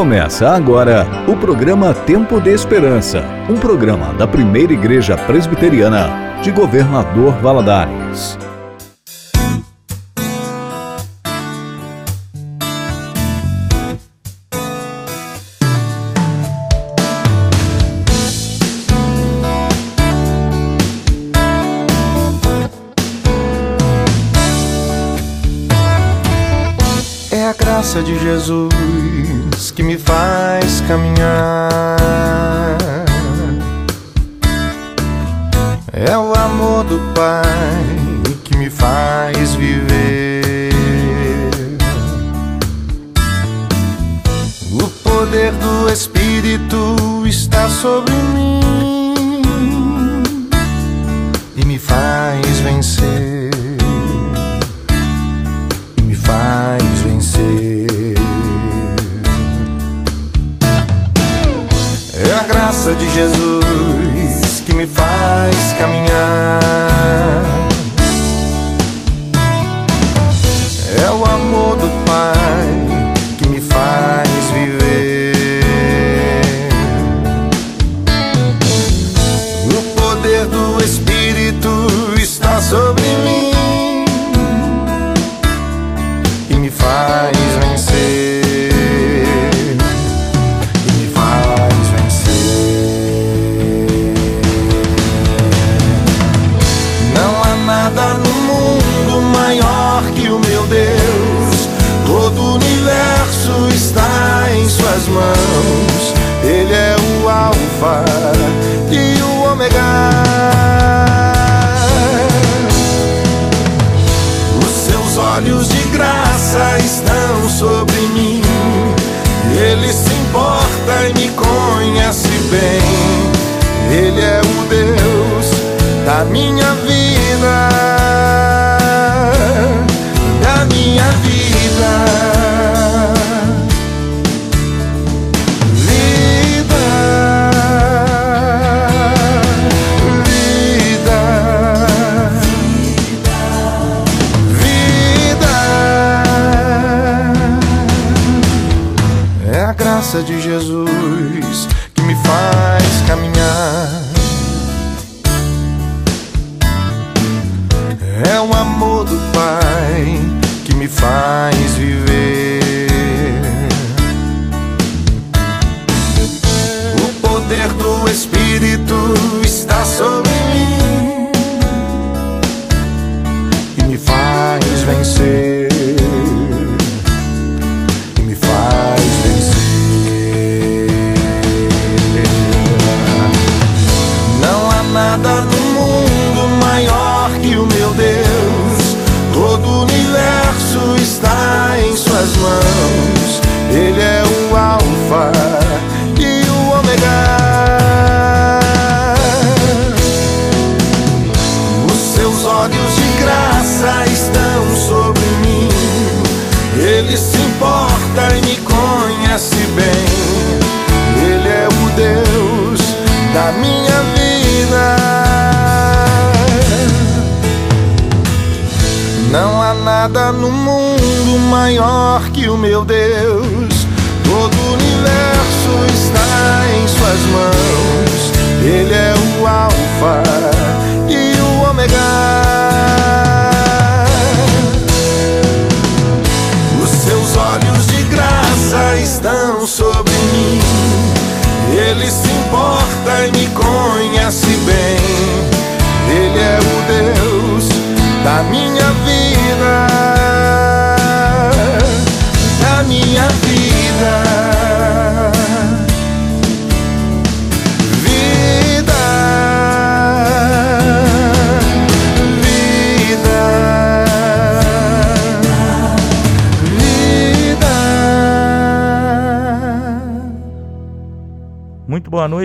Começa agora o programa Tempo de Esperança, um programa da Primeira Igreja Presbiteriana de Governador Valadares. É a graça de Jesus caminhar.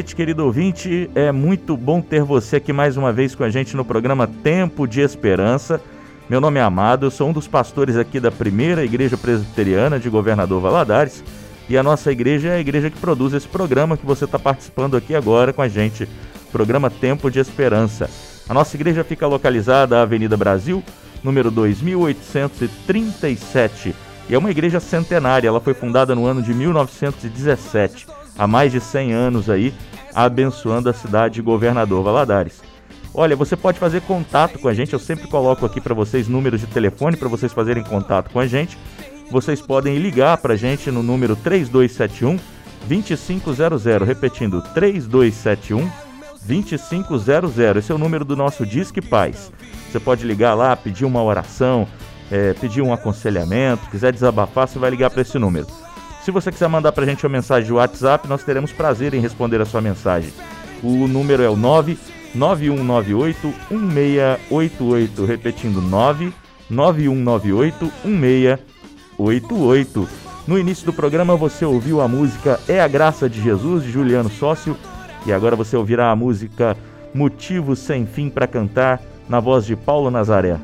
noite, querido ouvinte. É muito bom ter você aqui mais uma vez com a gente no programa Tempo de Esperança. Meu nome é Amado, eu sou um dos pastores aqui da primeira igreja presbiteriana de Governador Valadares. E a nossa igreja é a igreja que produz esse programa que você está participando aqui agora com a gente, programa Tempo de Esperança. A nossa igreja fica localizada na Avenida Brasil, número 2837, e é uma igreja centenária. Ela foi fundada no ano de 1917, há mais de 100 anos aí, abençoando a cidade de Governador Valadares. Olha, você pode fazer contato com a gente, eu sempre coloco aqui para vocês números de telefone para vocês fazerem contato com a gente. Vocês podem ligar para a gente no número 3271 2500, repetindo 3271 2500. Esse é o número do nosso Disque Paz. Você pode ligar lá, pedir uma oração, é, pedir um aconselhamento, quiser desabafar, você vai ligar para esse número. Se você quiser mandar para a gente uma mensagem de WhatsApp, nós teremos prazer em responder a sua mensagem. O número é o 99198 1688, repetindo 99198 1688. No início do programa você ouviu a música É a Graça de Jesus, de Juliano Sócio, e agora você ouvirá a música Motivo Sem Fim para Cantar, na voz de Paulo Nazaré.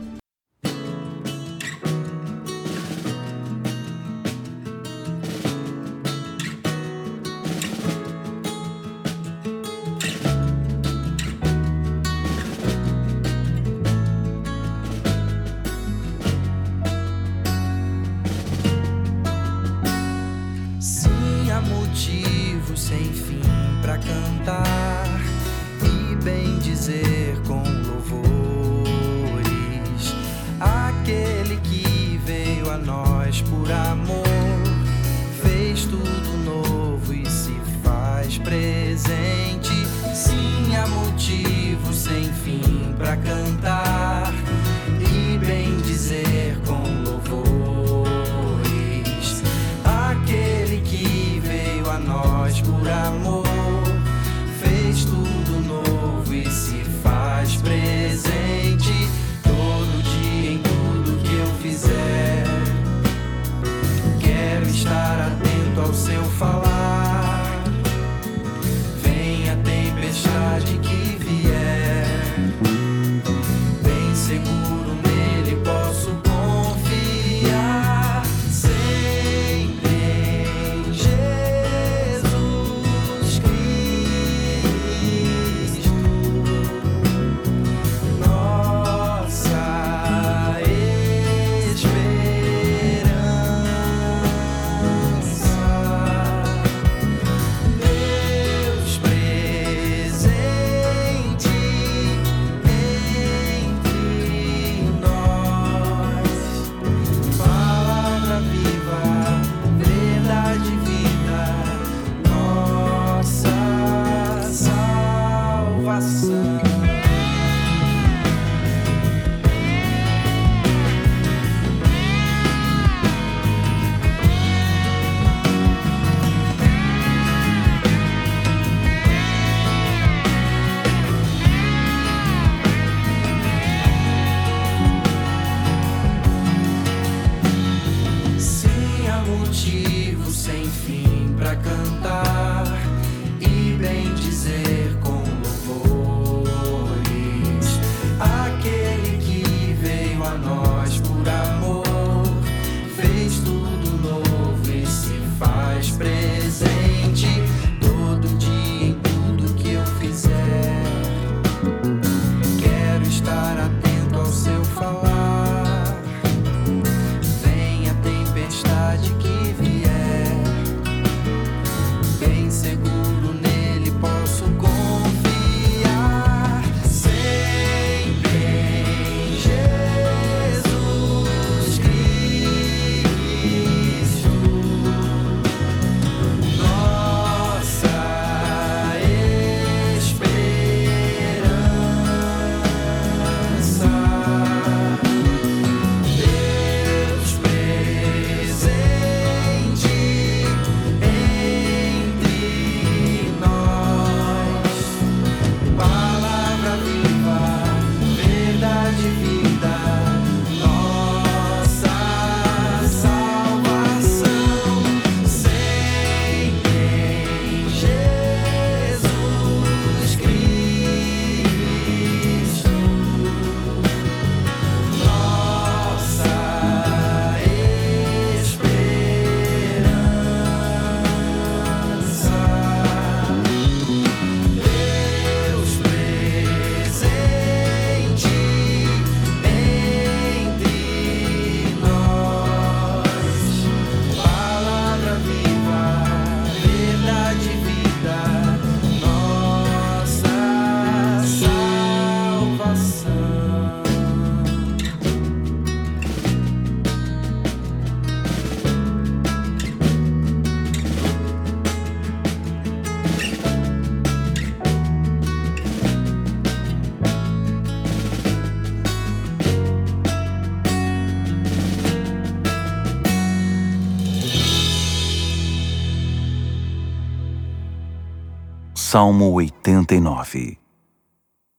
Salmo 89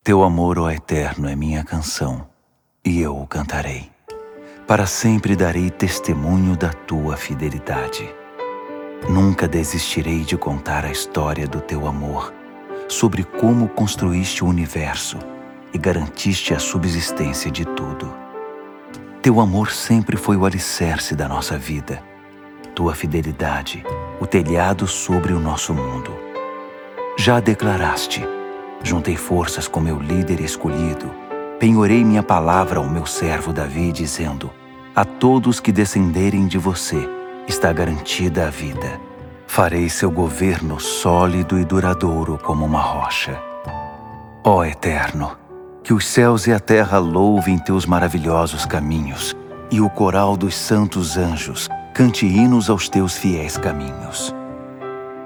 Teu amor, ó Eterno, é minha canção, e eu o cantarei. Para sempre darei testemunho da tua fidelidade. Nunca desistirei de contar a história do teu amor, sobre como construíste o universo e garantiste a subsistência de tudo. Teu amor sempre foi o alicerce da nossa vida, tua fidelidade, o telhado sobre o nosso mundo. Já declaraste: juntei forças com meu líder escolhido, penhorei minha palavra ao meu servo Davi, dizendo: A todos que descenderem de você está garantida a vida. Farei seu governo sólido e duradouro como uma rocha. Ó Eterno, que os céus e a terra louvem teus maravilhosos caminhos, e o coral dos santos anjos cante hinos aos teus fiéis caminhos.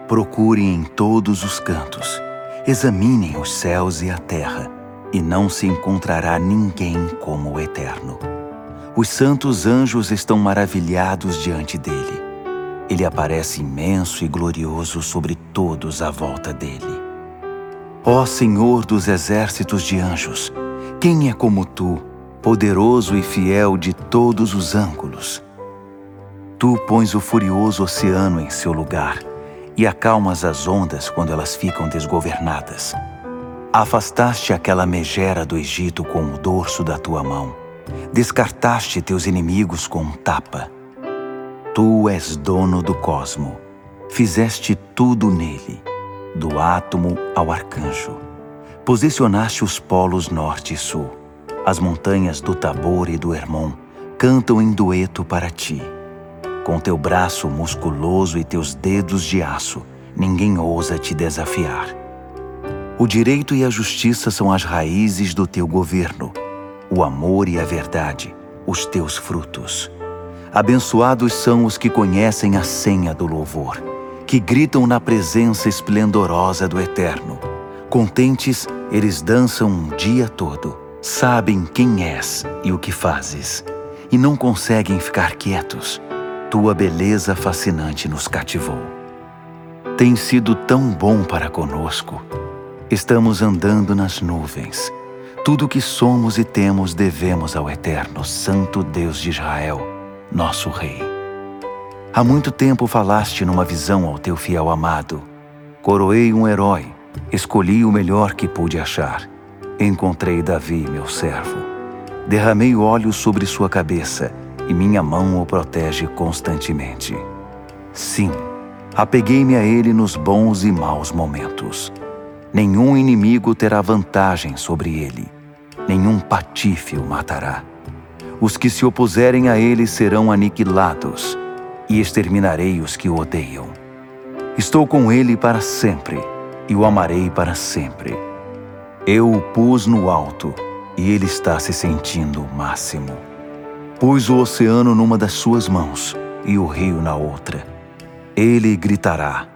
Procurem em todos os cantos, examinem os céus e a terra, e não se encontrará ninguém como o Eterno. Os santos anjos estão maravilhados diante dele. Ele aparece imenso e glorioso sobre todos à volta dele. Ó Senhor dos exércitos de anjos, quem é como tu, poderoso e fiel de todos os ângulos? Tu pões o furioso oceano em seu lugar e acalmas as ondas quando elas ficam desgovernadas. Afastaste aquela megera do Egito com o dorso da tua mão. Descartaste teus inimigos com um tapa. Tu és dono do cosmo. Fizeste tudo nele do átomo ao arcanjo. Posicionaste os polos norte e sul. As montanhas do Tabor e do Hermon cantam em dueto para ti. Com teu braço musculoso e teus dedos de aço, ninguém ousa te desafiar. O direito e a justiça são as raízes do teu governo, o amor e a verdade, os teus frutos. Abençoados são os que conhecem a senha do louvor que gritam na presença esplendorosa do Eterno. Contentes, eles dançam um dia todo, sabem quem és e o que fazes, e não conseguem ficar quietos. Tua beleza fascinante nos cativou. Tem sido tão bom para conosco. Estamos andando nas nuvens. Tudo o que somos e temos devemos ao Eterno, Santo Deus de Israel, nosso Rei. Há muito tempo falaste numa visão ao teu fiel amado. Coroei um herói, escolhi o melhor que pude achar. Encontrei Davi, meu servo. Derramei óleo sobre sua cabeça e minha mão o protege constantemente. Sim, apeguei-me a ele nos bons e maus momentos. Nenhum inimigo terá vantagem sobre ele, nenhum patife o matará. Os que se opuserem a ele serão aniquilados e exterminarei os que o odeiam. Estou com ele para sempre e o amarei para sempre. Eu o pus no alto e ele está se sentindo o máximo. Pus o oceano numa das suas mãos e o rio na outra. Ele gritará: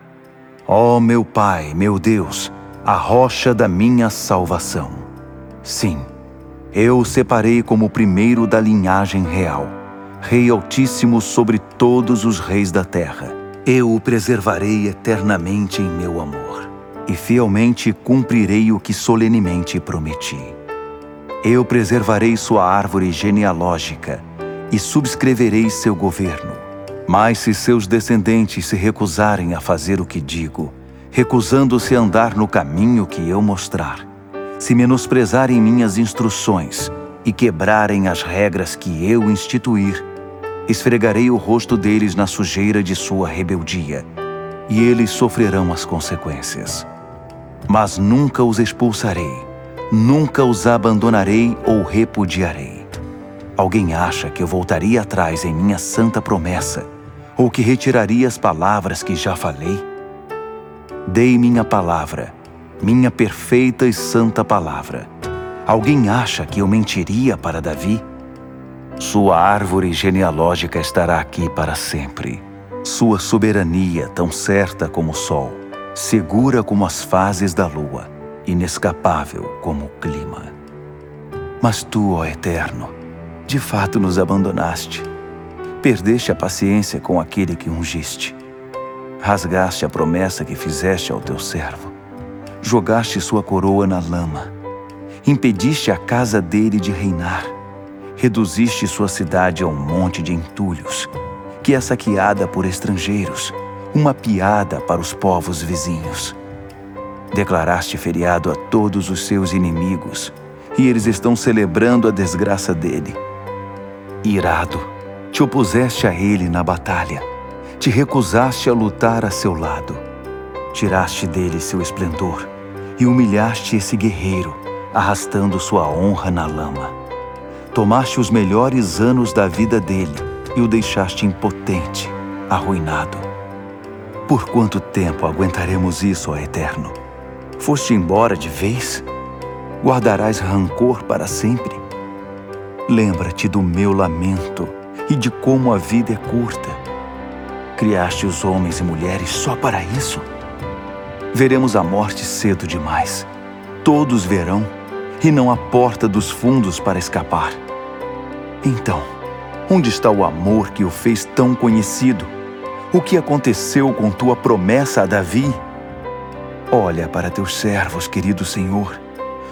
Ó oh, meu Pai, meu Deus, a rocha da minha salvação. Sim, eu o separei como o primeiro da linhagem real Rei Altíssimo sobre todos os reis da terra. Eu o preservarei eternamente em meu amor, e fielmente cumprirei o que solenemente prometi. Eu preservarei sua árvore genealógica e subscreverei seu governo. Mas se seus descendentes se recusarem a fazer o que digo, recusando-se a andar no caminho que eu mostrar, se menosprezarem minhas instruções e quebrarem as regras que eu instituir, esfregarei o rosto deles na sujeira de sua rebeldia, e eles sofrerão as consequências. Mas nunca os expulsarei, nunca os abandonarei ou repudiarei. Alguém acha que eu voltaria atrás em minha santa promessa, ou que retiraria as palavras que já falei? Dei minha palavra, minha perfeita e santa palavra. Alguém acha que eu mentiria para Davi? Sua árvore genealógica estará aqui para sempre. Sua soberania, tão certa como o sol, segura como as fases da lua, inescapável como o clima. Mas tu, ó Eterno, de fato nos abandonaste. Perdeste a paciência com aquele que ungiste. Rasgaste a promessa que fizeste ao teu servo. Jogaste sua coroa na lama, impediste a casa dele de reinar, reduziste sua cidade a um monte de entulhos, que é saqueada por estrangeiros, uma piada para os povos vizinhos. Declaraste feriado a todos os seus inimigos, e eles estão celebrando a desgraça dele. Irado, te opuseste a ele na batalha, te recusaste a lutar a seu lado. Tiraste dele seu esplendor e humilhaste esse guerreiro, arrastando sua honra na lama. Tomaste os melhores anos da vida dele e o deixaste impotente, arruinado. Por quanto tempo aguentaremos isso, ó Eterno? Foste embora de vez? Guardarás rancor para sempre? Lembra-te do meu lamento e de como a vida é curta. Criaste os homens e mulheres só para isso? Veremos a morte cedo demais. Todos verão, e não há porta dos fundos para escapar. Então, onde está o amor que o fez tão conhecido? O que aconteceu com tua promessa a Davi? Olha para teus servos, querido Senhor.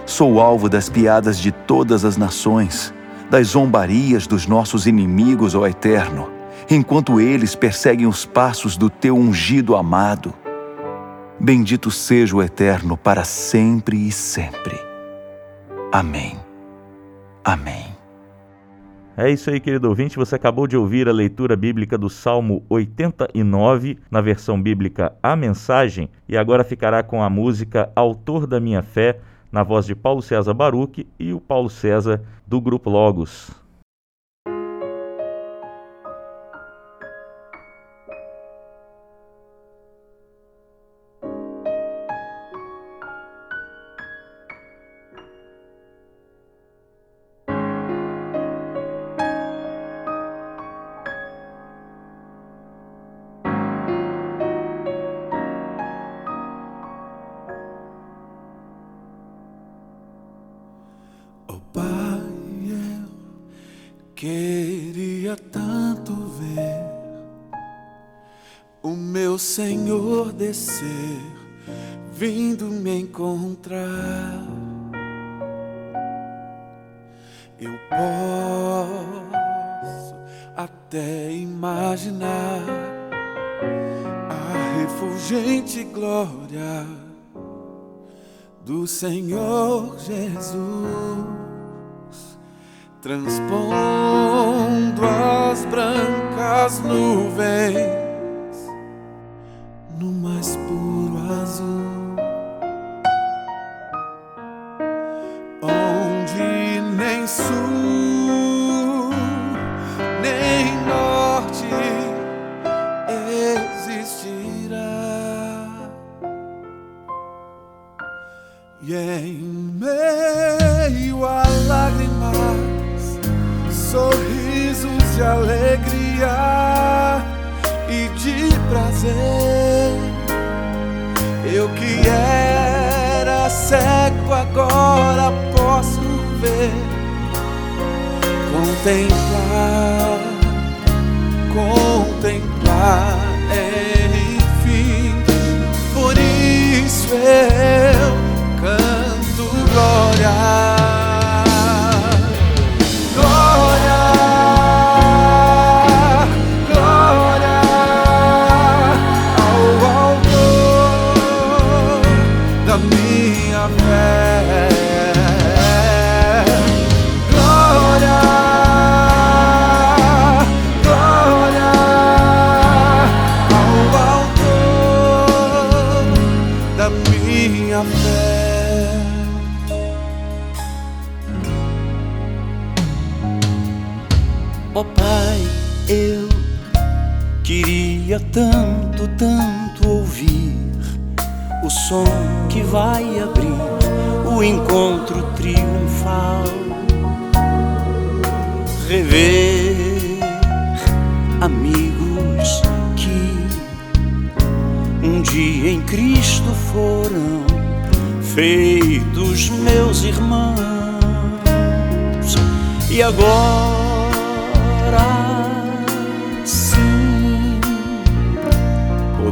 Sou alvo das piadas de todas as nações, das zombarias dos nossos inimigos, ó Eterno, enquanto eles perseguem os passos do teu ungido amado. Bendito seja o Eterno para sempre e sempre. Amém. Amém. É isso aí, querido ouvinte. Você acabou de ouvir a leitura bíblica do Salmo 89, na versão bíblica A Mensagem, e agora ficará com a música Autor da Minha Fé, na voz de Paulo César Baruch e o Paulo César do Grupo Logos. Queria tanto ver o meu Senhor descer, vindo me encontrar. Eu posso até imaginar a refulgente glória do Senhor Jesus transpondo as brancas nuvens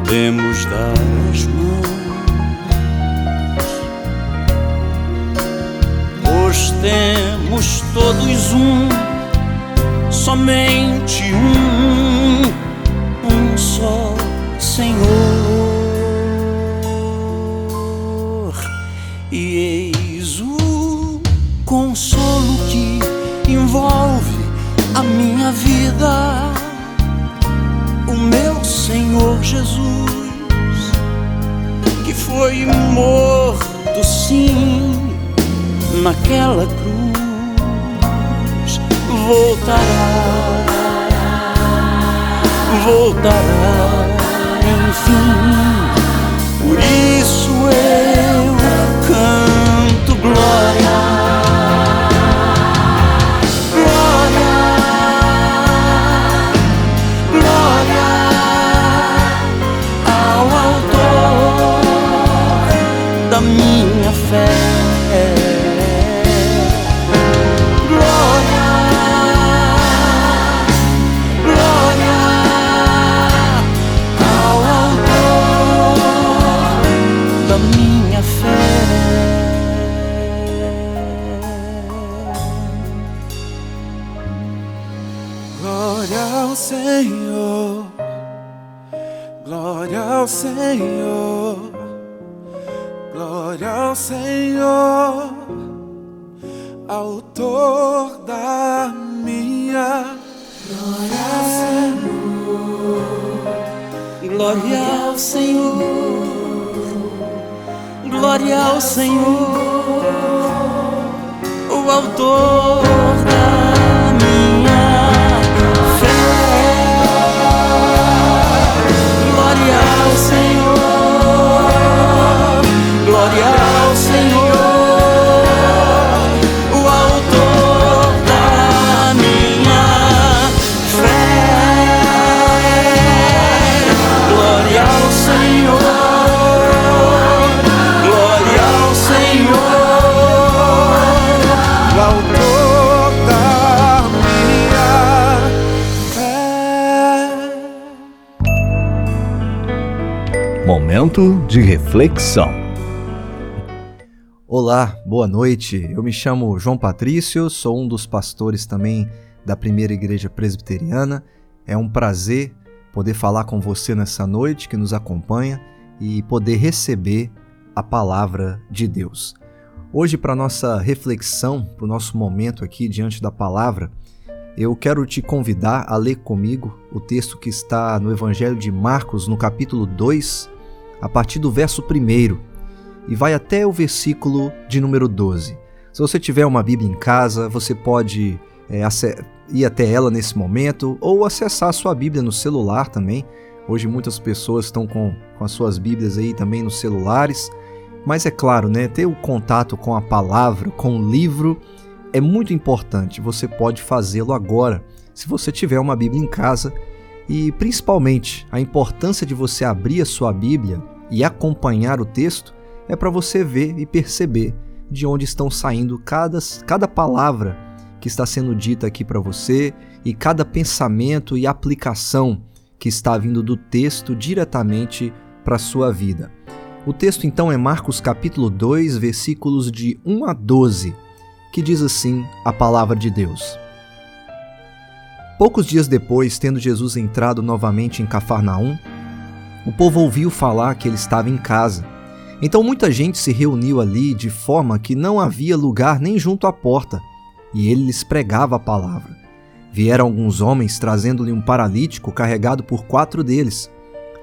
podemos dar as mãos. Hoje temos todos um, somente um, um só Senhor. E eis o consolo que envolve a minha vida. Foi morto sim naquela cruz voltará, voltará, enfim. Por isso eu Momento de reflexão. Olá, boa noite. Eu me chamo João Patrício, sou um dos pastores também da Primeira Igreja Presbiteriana. É um prazer poder falar com você nessa noite que nos acompanha e poder receber a palavra de Deus. Hoje, para nossa reflexão, para o nosso momento aqui diante da palavra, eu quero te convidar a ler comigo o texto que está no Evangelho de Marcos, no capítulo 2, a partir do verso 1 e vai até o versículo de número 12. Se você tiver uma Bíblia em casa, você pode é, ir até ela nesse momento ou acessar a sua Bíblia no celular também. Hoje muitas pessoas estão com, com as suas Bíblias aí também nos celulares. Mas é claro, né, ter o contato com a palavra, com o livro, é muito importante. Você pode fazê-lo agora, se você tiver uma Bíblia em casa. E principalmente, a importância de você abrir a sua Bíblia e acompanhar o texto é para você ver e perceber de onde estão saindo cada, cada palavra que está sendo dita aqui para você e cada pensamento e aplicação que está vindo do texto diretamente para a sua vida. O texto então é Marcos capítulo 2, versículos de 1 a 12, que diz assim a palavra de Deus. Poucos dias depois, tendo Jesus entrado novamente em Cafarnaum, o povo ouviu falar que ele estava em casa. Então muita gente se reuniu ali de forma que não havia lugar nem junto à porta, e ele lhes pregava a palavra. Vieram alguns homens trazendo-lhe um paralítico carregado por quatro deles.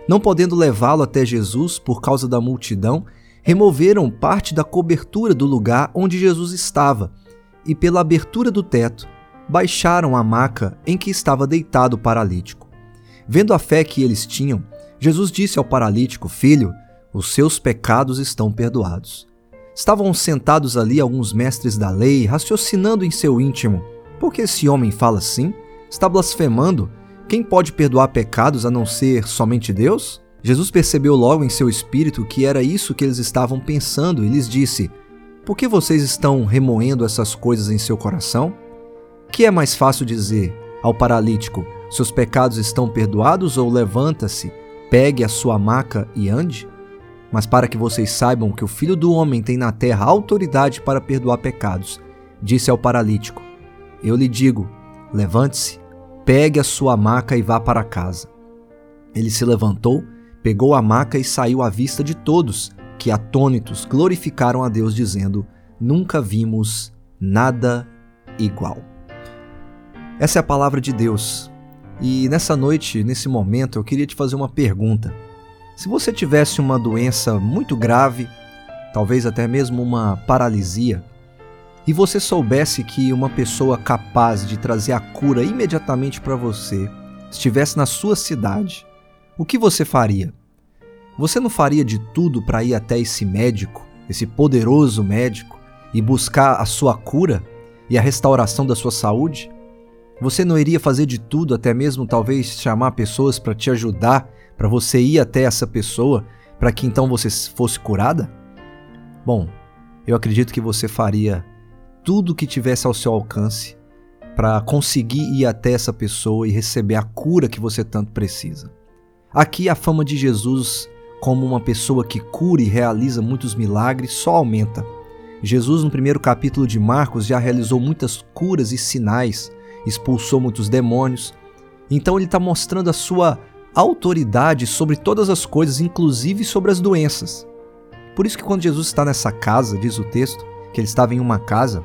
Não podendo levá-lo até Jesus por causa da multidão, removeram parte da cobertura do lugar onde Jesus estava, e pela abertura do teto, baixaram a maca em que estava deitado o paralítico. Vendo a fé que eles tinham, Jesus disse ao paralítico: Filho, os seus pecados estão perdoados. Estavam sentados ali alguns mestres da lei, raciocinando em seu íntimo: Por que esse homem fala assim? Está blasfemando? Quem pode perdoar pecados a não ser somente Deus? Jesus percebeu logo em seu espírito que era isso que eles estavam pensando e lhes disse: Por que vocês estão remoendo essas coisas em seu coração? Que é mais fácil dizer ao paralítico: Seus pecados estão perdoados ou levanta-se, pegue a sua maca e ande? Mas para que vocês saibam que o Filho do Homem tem na terra autoridade para perdoar pecados, disse ao paralítico: Eu lhe digo, levante-se, pegue a sua maca e vá para casa. Ele se levantou, pegou a maca e saiu à vista de todos, que atônitos glorificaram a Deus, dizendo: Nunca vimos nada igual. Essa é a palavra de Deus. E nessa noite, nesse momento, eu queria te fazer uma pergunta. Se você tivesse uma doença muito grave, talvez até mesmo uma paralisia, e você soubesse que uma pessoa capaz de trazer a cura imediatamente para você estivesse na sua cidade, o que você faria? Você não faria de tudo para ir até esse médico, esse poderoso médico, e buscar a sua cura e a restauração da sua saúde? Você não iria fazer de tudo, até mesmo talvez chamar pessoas para te ajudar, para você ir até essa pessoa, para que então você fosse curada? Bom, eu acredito que você faria tudo que tivesse ao seu alcance para conseguir ir até essa pessoa e receber a cura que você tanto precisa. Aqui a fama de Jesus como uma pessoa que cura e realiza muitos milagres só aumenta. Jesus, no primeiro capítulo de Marcos, já realizou muitas curas e sinais, expulsou muitos demônios. Então ele está mostrando a sua autoridade sobre todas as coisas, inclusive sobre as doenças. Por isso que quando Jesus está nessa casa, diz o texto, que ele estava em uma casa,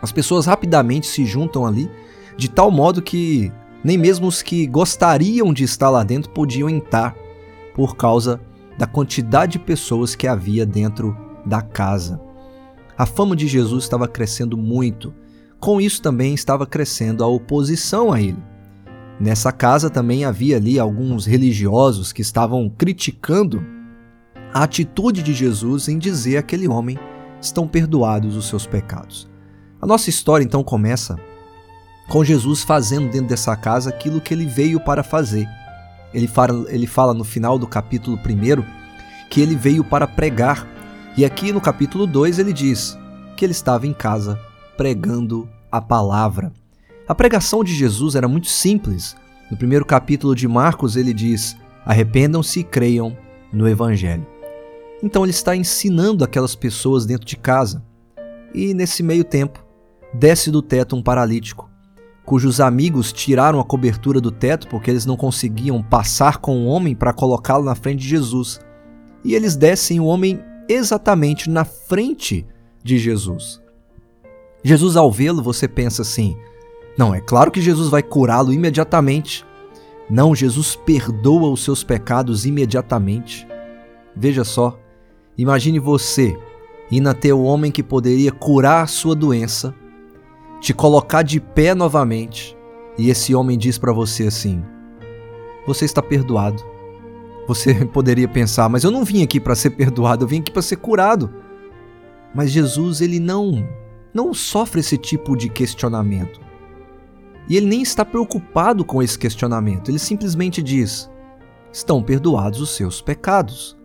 as pessoas rapidamente se juntam ali, de tal modo que nem mesmo os que gostariam de estar lá dentro podiam entrar, por causa da quantidade de pessoas que havia dentro da casa. A fama de Jesus estava crescendo muito. Com isso também estava crescendo a oposição a ele. Nessa casa também havia ali alguns religiosos que estavam criticando a atitude de Jesus em dizer àquele homem: estão perdoados os seus pecados. A nossa história então começa com Jesus fazendo dentro dessa casa aquilo que ele veio para fazer. Ele fala, ele fala no final do capítulo 1 que ele veio para pregar, e aqui no capítulo 2 ele diz que ele estava em casa pregando a palavra. A pregação de Jesus era muito simples. No primeiro capítulo de Marcos ele diz: Arrependam-se e creiam no Evangelho. Então ele está ensinando aquelas pessoas dentro de casa. E nesse meio tempo, desce do teto um paralítico, cujos amigos tiraram a cobertura do teto porque eles não conseguiam passar com o homem para colocá-lo na frente de Jesus. E eles descem o homem exatamente na frente de Jesus. Jesus, ao vê-lo, você pensa assim: não, é claro que Jesus vai curá-lo imediatamente. Não, Jesus perdoa os seus pecados imediatamente. Veja só, imagine você indo até o homem que poderia curar a sua doença te colocar de pé novamente, e esse homem diz para você assim: Você está perdoado. Você poderia pensar, mas eu não vim aqui para ser perdoado, eu vim aqui para ser curado. Mas Jesus, ele não não sofre esse tipo de questionamento. E ele nem está preocupado com esse questionamento. Ele simplesmente diz: Estão perdoados os seus pecados.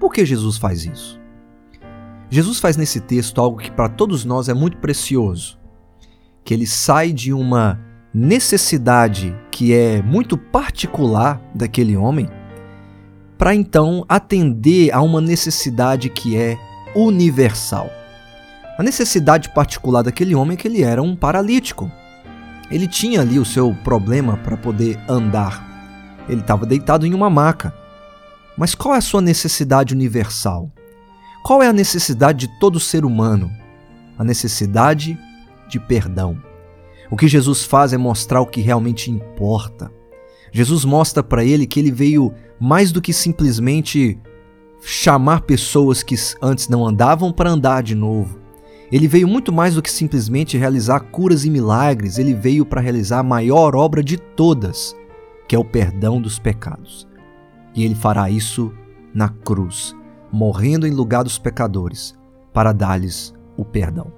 Por que Jesus faz isso? Jesus faz nesse texto algo que para todos nós é muito precioso que ele sai de uma necessidade que é muito particular daquele homem, para então atender a uma necessidade que é universal. A necessidade particular daquele homem é que ele era um paralítico. Ele tinha ali o seu problema para poder andar. Ele estava deitado em uma maca. Mas qual é a sua necessidade universal? Qual é a necessidade de todo ser humano? A necessidade de perdão. O que Jesus faz é mostrar o que realmente importa. Jesus mostra para ele que ele veio mais do que simplesmente chamar pessoas que antes não andavam para andar de novo. Ele veio muito mais do que simplesmente realizar curas e milagres, ele veio para realizar a maior obra de todas, que é o perdão dos pecados. E ele fará isso na cruz, morrendo em lugar dos pecadores, para dar-lhes o perdão.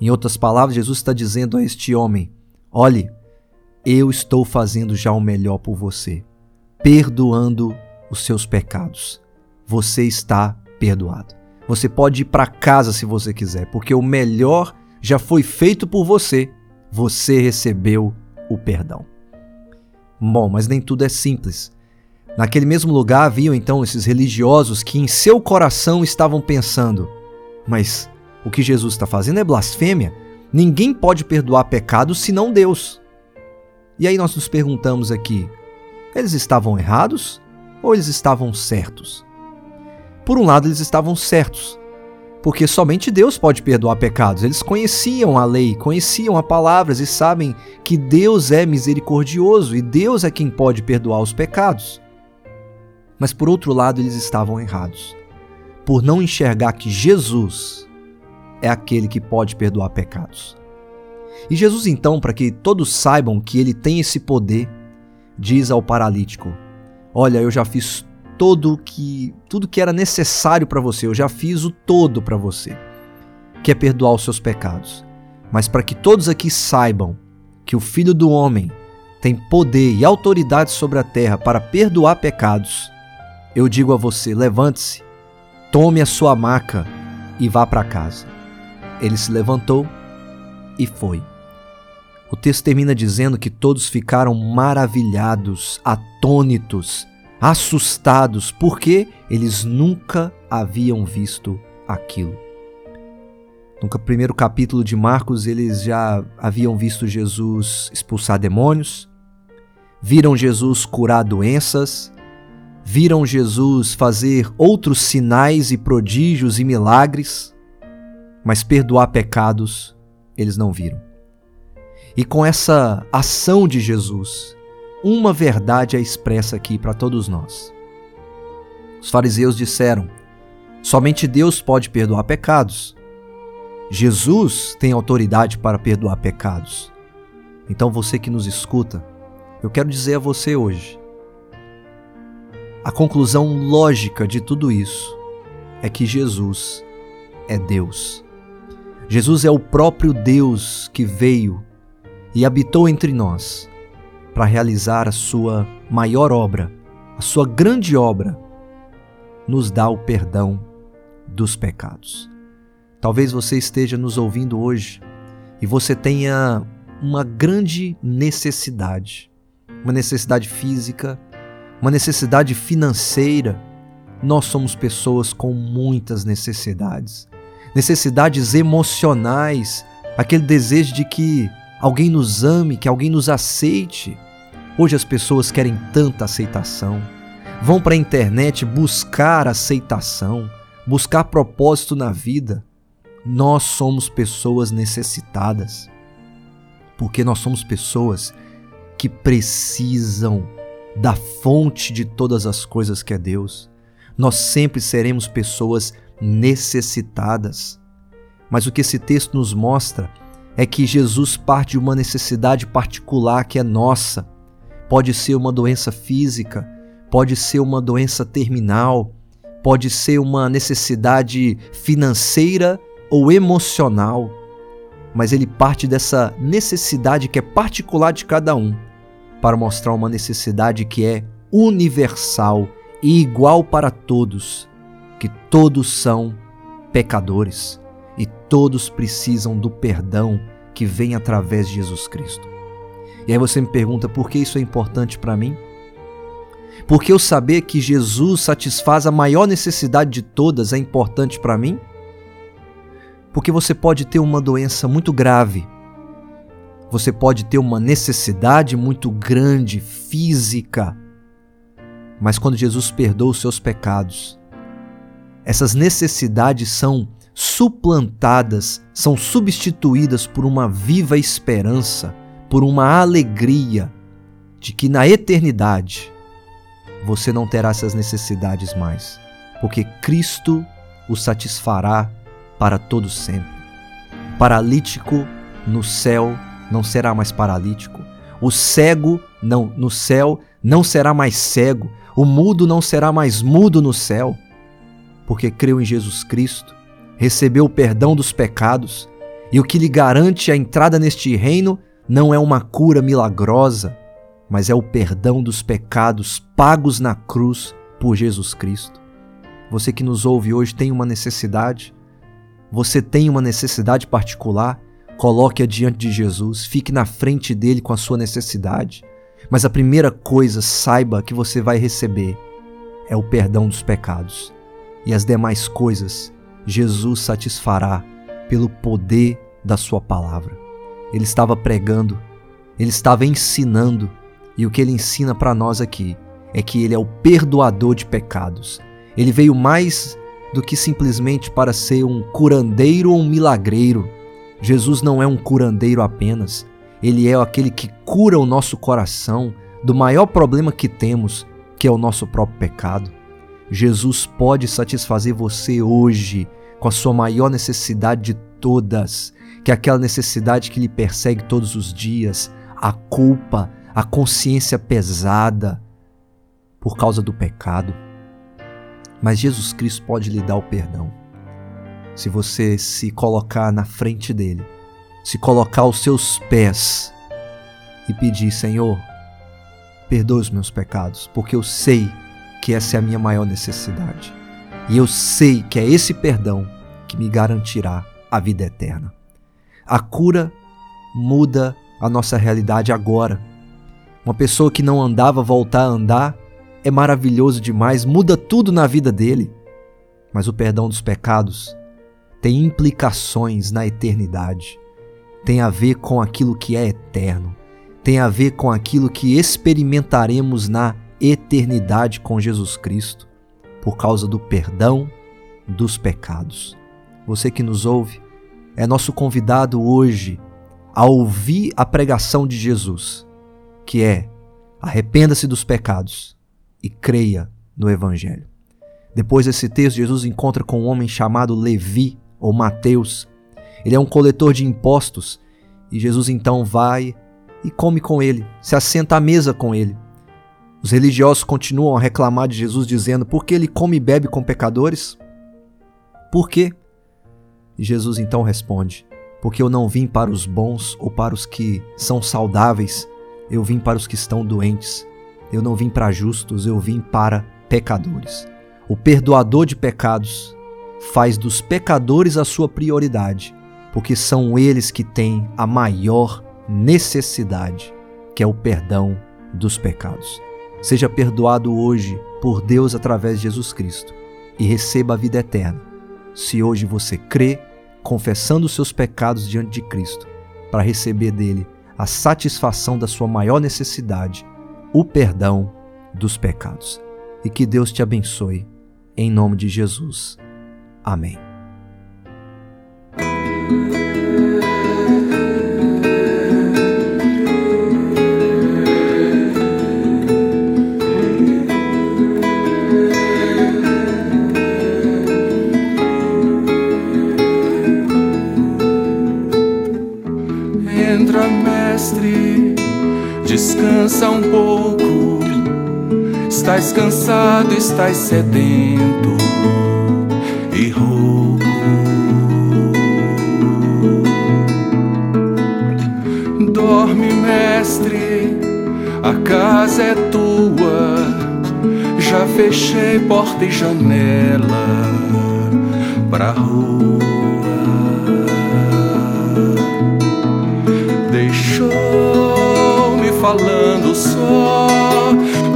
Em outras palavras, Jesus está dizendo a este homem: Olhe, eu estou fazendo já o melhor por você, perdoando os seus pecados. Você está perdoado. Você pode ir para casa se você quiser, porque o melhor já foi feito por você. Você recebeu o perdão. Bom, mas nem tudo é simples. Naquele mesmo lugar haviam então esses religiosos que em seu coração estavam pensando: mas o que Jesus está fazendo é blasfêmia. Ninguém pode perdoar pecados senão Deus. E aí nós nos perguntamos aqui: eles estavam errados ou eles estavam certos? Por um lado, eles estavam certos, porque somente Deus pode perdoar pecados. Eles conheciam a lei, conheciam a palavras e sabem que Deus é misericordioso e Deus é quem pode perdoar os pecados. Mas por outro lado, eles estavam errados, por não enxergar que Jesus é aquele que pode perdoar pecados. E Jesus, então, para que todos saibam que ele tem esse poder, diz ao paralítico: Olha, eu já fiz todo que tudo que era necessário para você, eu já fiz o todo para você, que é perdoar os seus pecados. Mas para que todos aqui saibam que o Filho do homem tem poder e autoridade sobre a terra para perdoar pecados, eu digo a você: levante-se, tome a sua maca e vá para casa. Ele se levantou e foi. O texto termina dizendo que todos ficaram maravilhados, atônitos, assustados, porque eles nunca haviam visto aquilo. No primeiro capítulo de Marcos, eles já haviam visto Jesus expulsar demônios, viram Jesus curar doenças, viram Jesus fazer outros sinais e prodígios e milagres, mas perdoar pecados eles não viram. E com essa ação de Jesus, uma verdade é expressa aqui para todos nós. Os fariseus disseram: somente Deus pode perdoar pecados. Jesus tem autoridade para perdoar pecados. Então você que nos escuta, eu quero dizer a você hoje: a conclusão lógica de tudo isso é que Jesus é Deus. Jesus é o próprio Deus que veio e habitou entre nós para realizar a sua maior obra, a sua grande obra, nos dá o perdão dos pecados. Talvez você esteja nos ouvindo hoje e você tenha uma grande necessidade, uma necessidade física, uma necessidade financeira. Nós somos pessoas com muitas necessidades, necessidades emocionais, aquele desejo de que alguém nos ame, que alguém nos aceite. Hoje as pessoas querem tanta aceitação. Vão para a internet buscar aceitação, buscar propósito na vida. Nós somos pessoas necessitadas. Porque nós somos pessoas que precisam da fonte de todas as coisas que é Deus. Nós sempre seremos pessoas necessitadas. Mas o que esse texto nos mostra é que Jesus parte de uma necessidade particular que é nossa. Pode ser uma doença física, pode ser uma doença terminal, pode ser uma necessidade financeira ou emocional, mas ele parte dessa necessidade que é particular de cada um para mostrar uma necessidade que é universal e igual para todos, que todos são pecadores e todos precisam do perdão que vem através de Jesus Cristo. E aí você me pergunta por que isso é importante para mim? Porque eu saber que Jesus satisfaz a maior necessidade de todas é importante para mim? Porque você pode ter uma doença muito grave, você pode ter uma necessidade muito grande, física, mas quando Jesus perdoa os seus pecados, essas necessidades são suplantadas, são substituídas por uma viva esperança, por uma alegria de que na eternidade você não terá essas necessidades mais, porque Cristo o satisfará para todo sempre. Paralítico no céu não será mais paralítico. O cego não no céu não será mais cego. O mudo não será mais mudo no céu, porque creu em Jesus Cristo recebeu o perdão dos pecados, e o que lhe garante a entrada neste reino não é uma cura milagrosa, mas é o perdão dos pecados pagos na cruz por Jesus Cristo. Você que nos ouve hoje tem uma necessidade, você tem uma necessidade particular, coloque-a diante de Jesus, fique na frente dele com a sua necessidade. Mas a primeira coisa, saiba que você vai receber é o perdão dos pecados. E as demais coisas Jesus satisfará pelo poder da Sua palavra. Ele estava pregando, ele estava ensinando, e o que ele ensina para nós aqui é que ele é o perdoador de pecados. Ele veio mais do que simplesmente para ser um curandeiro ou um milagreiro. Jesus não é um curandeiro apenas, ele é aquele que cura o nosso coração do maior problema que temos, que é o nosso próprio pecado. Jesus pode satisfazer você hoje com a sua maior necessidade de todas, que aquela necessidade que lhe persegue todos os dias, a culpa, a consciência pesada por causa do pecado. Mas Jesus Cristo pode lhe dar o perdão. Se você se colocar na frente dele, se colocar aos seus pés e pedir: Senhor, perdoe os meus pecados, porque eu sei que essa é a minha maior necessidade. E eu sei que é esse perdão que me garantirá a vida eterna. A cura muda a nossa realidade agora. Uma pessoa que não andava voltar a andar é maravilhoso demais, muda tudo na vida dele. Mas o perdão dos pecados tem implicações na eternidade. Tem a ver com aquilo que é eterno. Tem a ver com aquilo que experimentaremos na eternidade com Jesus Cristo, por causa do perdão dos pecados. Você que nos ouve é nosso convidado hoje a ouvir a pregação de Jesus, que é: arrependa-se dos pecados e creia no Evangelho. Depois desse texto, Jesus encontra com um homem chamado Levi ou Mateus. Ele é um coletor de impostos e Jesus então vai e come com ele, se assenta à mesa com ele. Os religiosos continuam a reclamar de Jesus, dizendo: Por que ele come e bebe com pecadores? Por quê? Jesus então responde: Porque eu não vim para os bons ou para os que são saudáveis, eu vim para os que estão doentes. Eu não vim para justos, eu vim para pecadores. O perdoador de pecados faz dos pecadores a sua prioridade, porque são eles que têm a maior necessidade, que é o perdão dos pecados. Seja perdoado hoje por Deus através de Jesus Cristo e receba a vida eterna. Se hoje você crê, confessando seus pecados diante de Cristo, para receber dele a satisfação da sua maior necessidade o perdão dos pecados. E que Deus te abençoe, em nome de Jesus. Amém. Cansado, estás sedento e rouco. Dorme, mestre, a casa é tua. Já fechei porta e janela pra rua. Deixou-me falando só.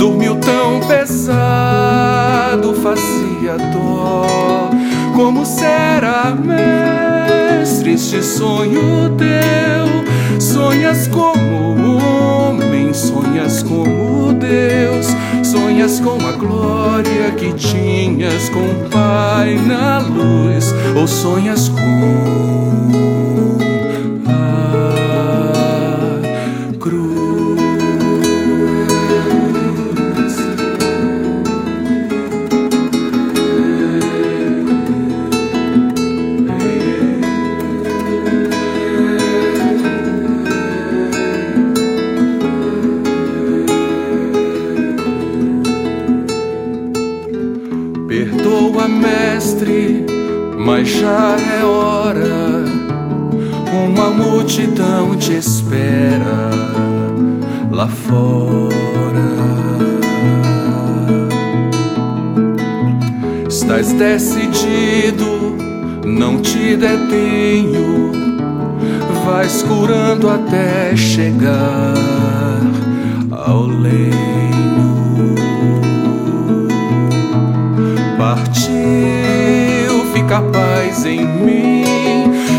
Dormiu tão pesado, fazia dó. Como será, mestre, este sonho teu? Sonhas como homem, sonhas como Deus. Sonhas com a glória que tinhas com o Pai na luz, ou sonhas com não te detenho. Vais curando até chegar ao leito. Partiu, fica a paz em mim.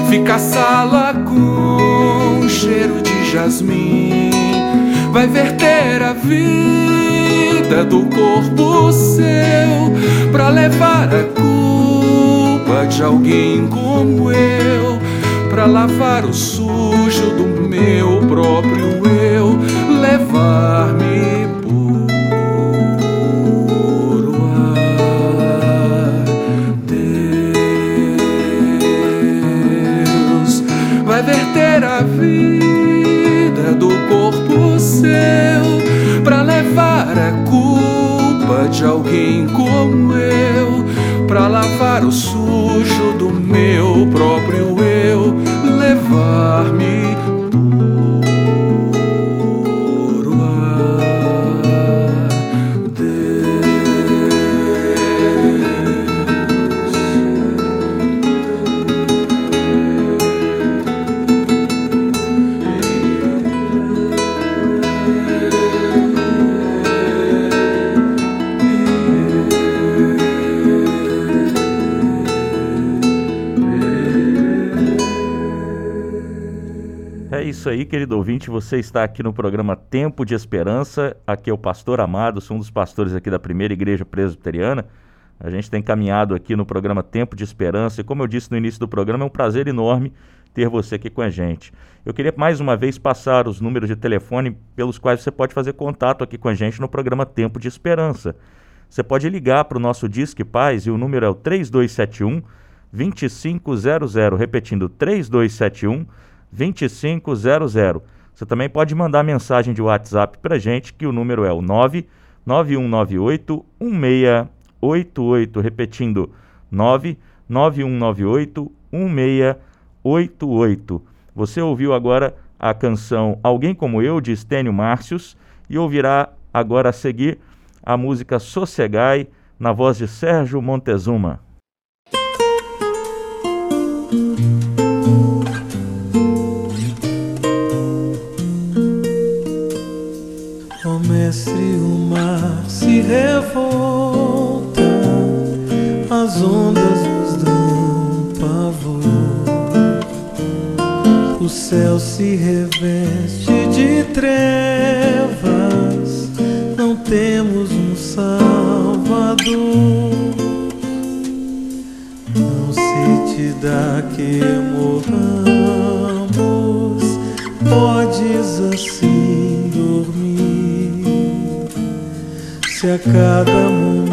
Fica a sala com cheiro de jasmim. Vai verter a vida do corpo seu pra levar a culpa de alguém como eu. Pra lavar o sujo Você está aqui no programa Tempo de Esperança. Aqui é o pastor Amado, sou um dos pastores aqui da primeira igreja presbiteriana. A gente tem caminhado aqui no programa Tempo de Esperança e, como eu disse no início do programa, é um prazer enorme ter você aqui com a gente. Eu queria mais uma vez passar os números de telefone pelos quais você pode fazer contato aqui com a gente no programa Tempo de Esperança. Você pode ligar para o nosso Disque Paz e o número é o 3271 2500, repetindo 3271 2500. Você também pode mandar mensagem de WhatsApp para gente, que o número é o 99198 1688. Repetindo, 99198 1688. Você ouviu agora a canção Alguém Como Eu, de Estênio Márcios, e ouvirá agora a seguir a música Sossegai, na voz de Sérgio Montezuma. Mestre, o mar se revolta, as ondas nos dão pavor. O céu se reveste de trevas, não temos um Salvador. Não se te dá que morramos, podes assim a cada momento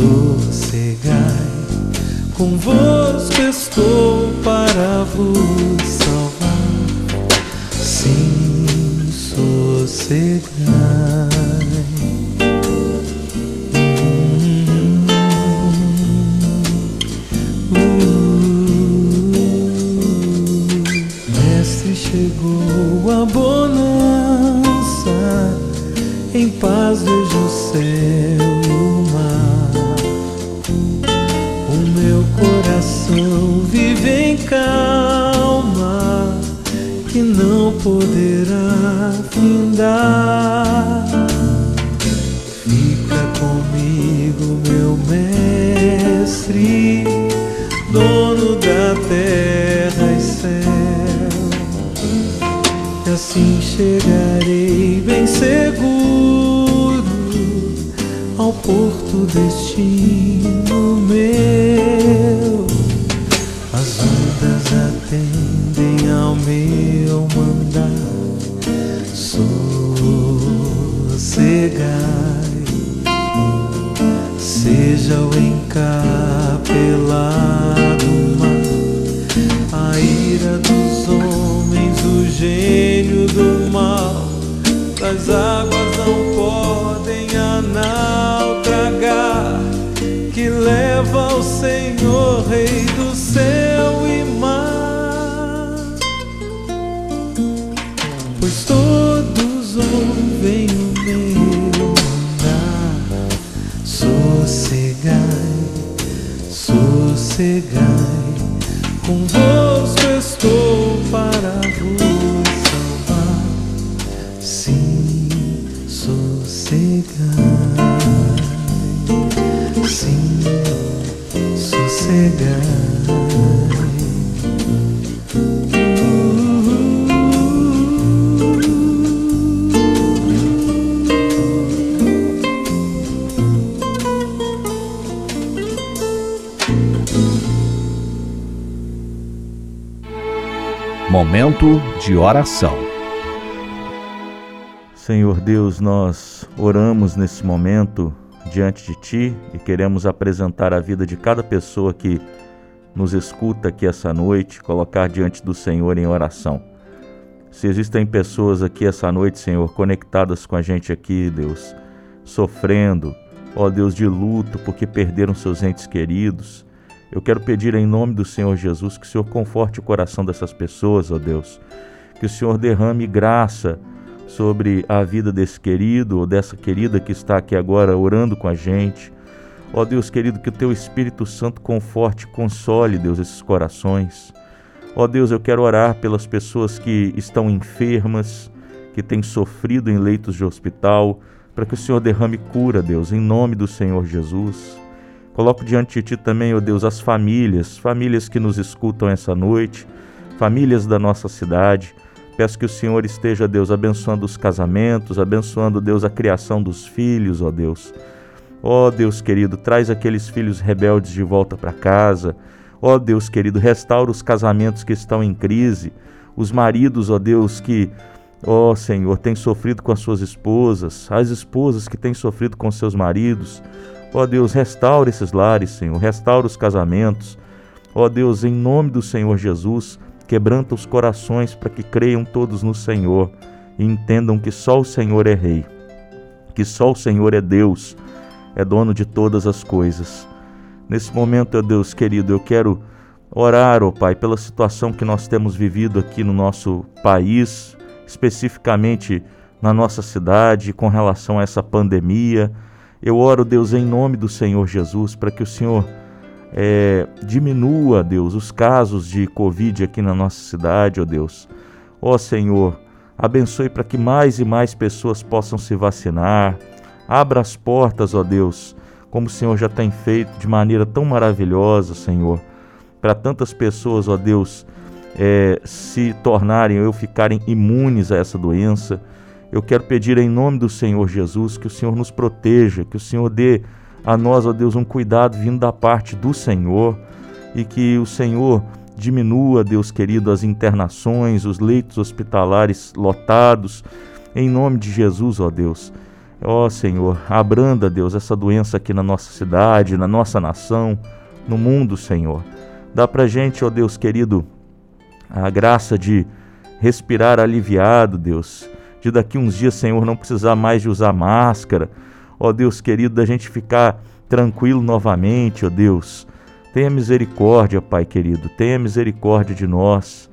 sossegai, convosco estou para vos salvar, sim, sossegai. Poderá findar. Fica comigo, meu mestre, dono da terra e céu. E assim chegarei bem seguro ao porto destino Momento de oração. Senhor Deus, nós oramos nesse momento diante de Ti e queremos apresentar a vida de cada pessoa que nos escuta aqui essa noite, colocar diante do Senhor em oração. Se existem pessoas aqui essa noite, Senhor, conectadas com a gente aqui, Deus, sofrendo, ó Deus, de luto porque perderam seus entes queridos, eu quero pedir em nome do Senhor Jesus que o Senhor conforte o coração dessas pessoas, ó Deus, que o Senhor derrame graça sobre a vida desse querido ou dessa querida que está aqui agora orando com a gente. Ó Deus querido, que o teu Espírito Santo conforte, console, Deus, esses corações. Ó Deus, eu quero orar pelas pessoas que estão enfermas, que têm sofrido em leitos de hospital, para que o Senhor derrame cura, Deus, em nome do Senhor Jesus. Coloco diante de Ti também, ó Deus, as famílias, famílias que nos escutam essa noite, famílias da nossa cidade. Peço que o Senhor esteja, Deus, abençoando os casamentos, abençoando, Deus, a criação dos filhos, ó Deus. Ó Deus querido, traz aqueles filhos rebeldes de volta para casa. Ó Deus querido, restaura os casamentos que estão em crise, os maridos, ó Deus, que, ó Senhor, têm sofrido com as suas esposas, as esposas que têm sofrido com seus maridos. Ó Deus, restaura esses lares, Senhor, restaura os casamentos. Ó Deus, em nome do Senhor Jesus, quebranta os corações para que creiam todos no Senhor e entendam que só o Senhor é Rei, que só o Senhor é Deus, é dono de todas as coisas. Nesse momento, ó Deus querido, eu quero orar, ó Pai, pela situação que nós temos vivido aqui no nosso país, especificamente na nossa cidade, com relação a essa pandemia. Eu oro, Deus, em nome do Senhor Jesus, para que o Senhor é, diminua, Deus, os casos de Covid aqui na nossa cidade, ó Deus. Ó Senhor, abençoe para que mais e mais pessoas possam se vacinar. Abra as portas, ó Deus, como o Senhor já tem feito de maneira tão maravilhosa, Senhor, para tantas pessoas, ó Deus, é, se tornarem ou ficarem imunes a essa doença. Eu quero pedir em nome do Senhor Jesus que o Senhor nos proteja, que o Senhor dê a nós, ó Deus, um cuidado vindo da parte do Senhor e que o Senhor diminua, Deus querido, as internações, os leitos hospitalares lotados, em nome de Jesus, ó Deus. Ó Senhor, abranda, Deus, essa doença aqui na nossa cidade, na nossa nação, no mundo, Senhor. Dá pra gente, ó Deus querido, a graça de respirar aliviado, Deus. De daqui uns dias, Senhor, não precisar mais de usar máscara. Ó Deus querido, da gente ficar tranquilo novamente, ó Deus. Tenha misericórdia, Pai querido, tenha misericórdia de nós.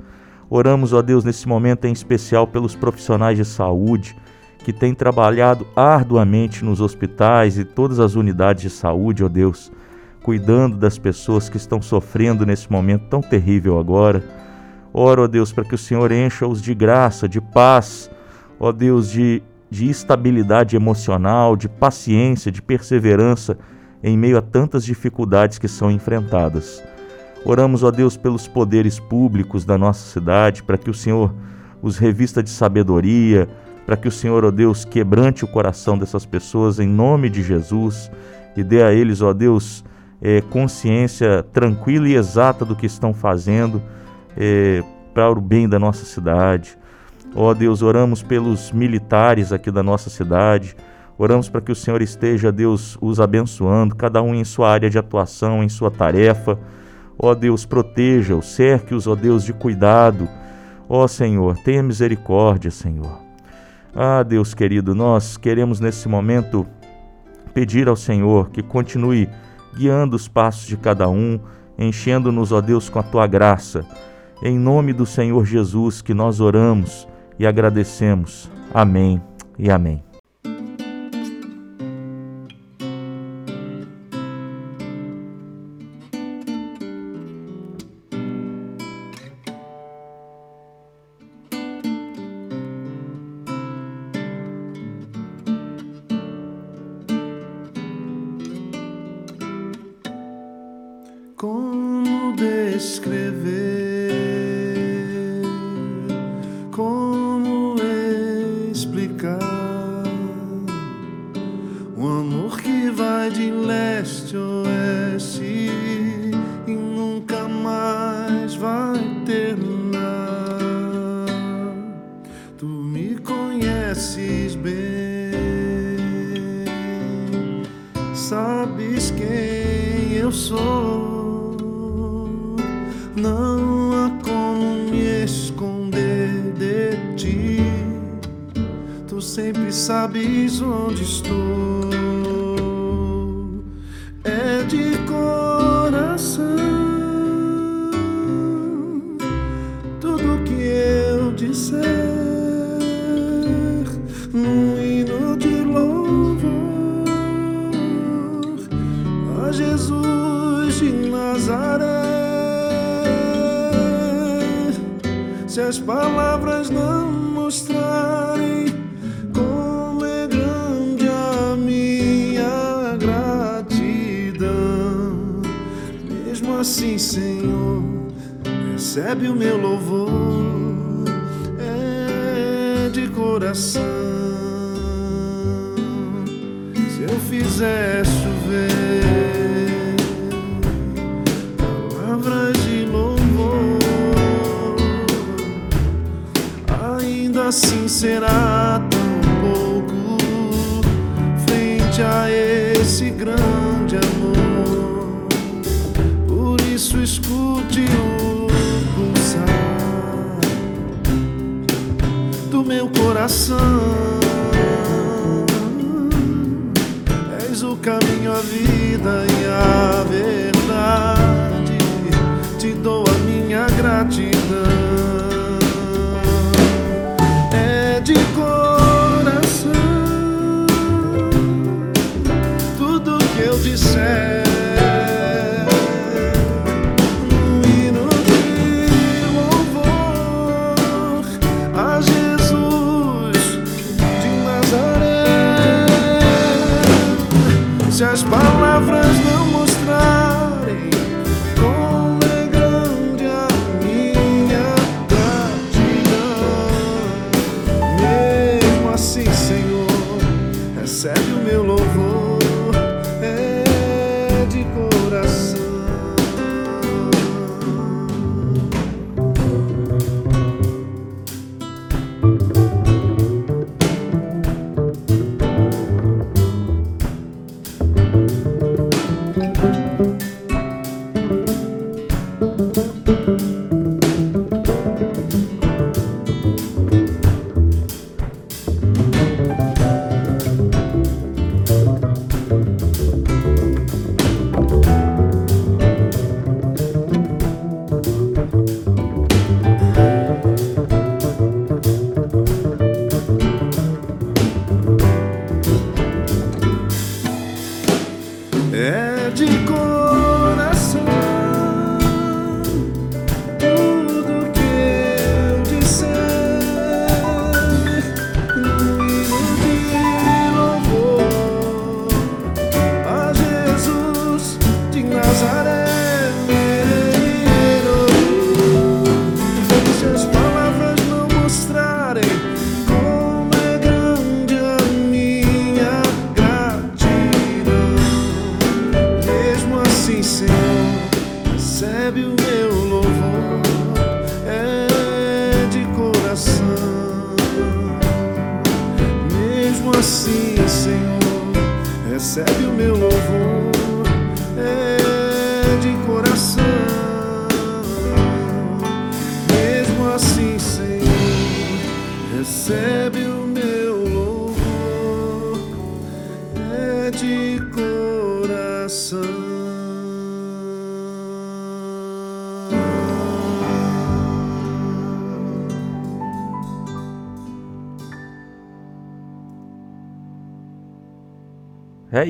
Oramos, ó Deus, nesse momento em especial pelos profissionais de saúde que têm trabalhado arduamente nos hospitais e todas as unidades de saúde, ó Deus, cuidando das pessoas que estão sofrendo nesse momento tão terrível agora. Oro, ó Deus, para que o Senhor encha-os de graça, de paz, ó Deus, de, de estabilidade emocional, de paciência, de perseverança em meio a tantas dificuldades que são enfrentadas. Oramos, ó Deus, pelos poderes públicos da nossa cidade, para que o Senhor os revista de sabedoria, para que o Senhor, ó Deus, quebrante o coração dessas pessoas em nome de Jesus e dê a eles, ó Deus, é, consciência tranquila e exata do que estão fazendo é, para o bem da nossa cidade. Ó Deus, oramos pelos militares aqui da nossa cidade. Oramos para que o Senhor esteja, Deus, os abençoando, cada um em sua área de atuação, em sua tarefa. Ó Deus, proteja-os, cerque-os, ó Deus, de cuidado. Ó Senhor, tenha misericórdia, Senhor. Ah, Deus querido, nós queremos nesse momento pedir ao Senhor que continue guiando os passos de cada um, enchendo-nos, ó Deus, com a tua graça. Em nome do Senhor Jesus que nós oramos e agradecemos. Amém e amém. sabes onde estou.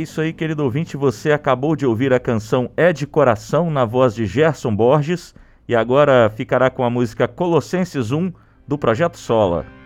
Isso aí, querido ouvinte. Você acabou de ouvir a canção É de Coração, na voz de Gerson Borges, e agora ficará com a música Colossenses 1, do Projeto Sola.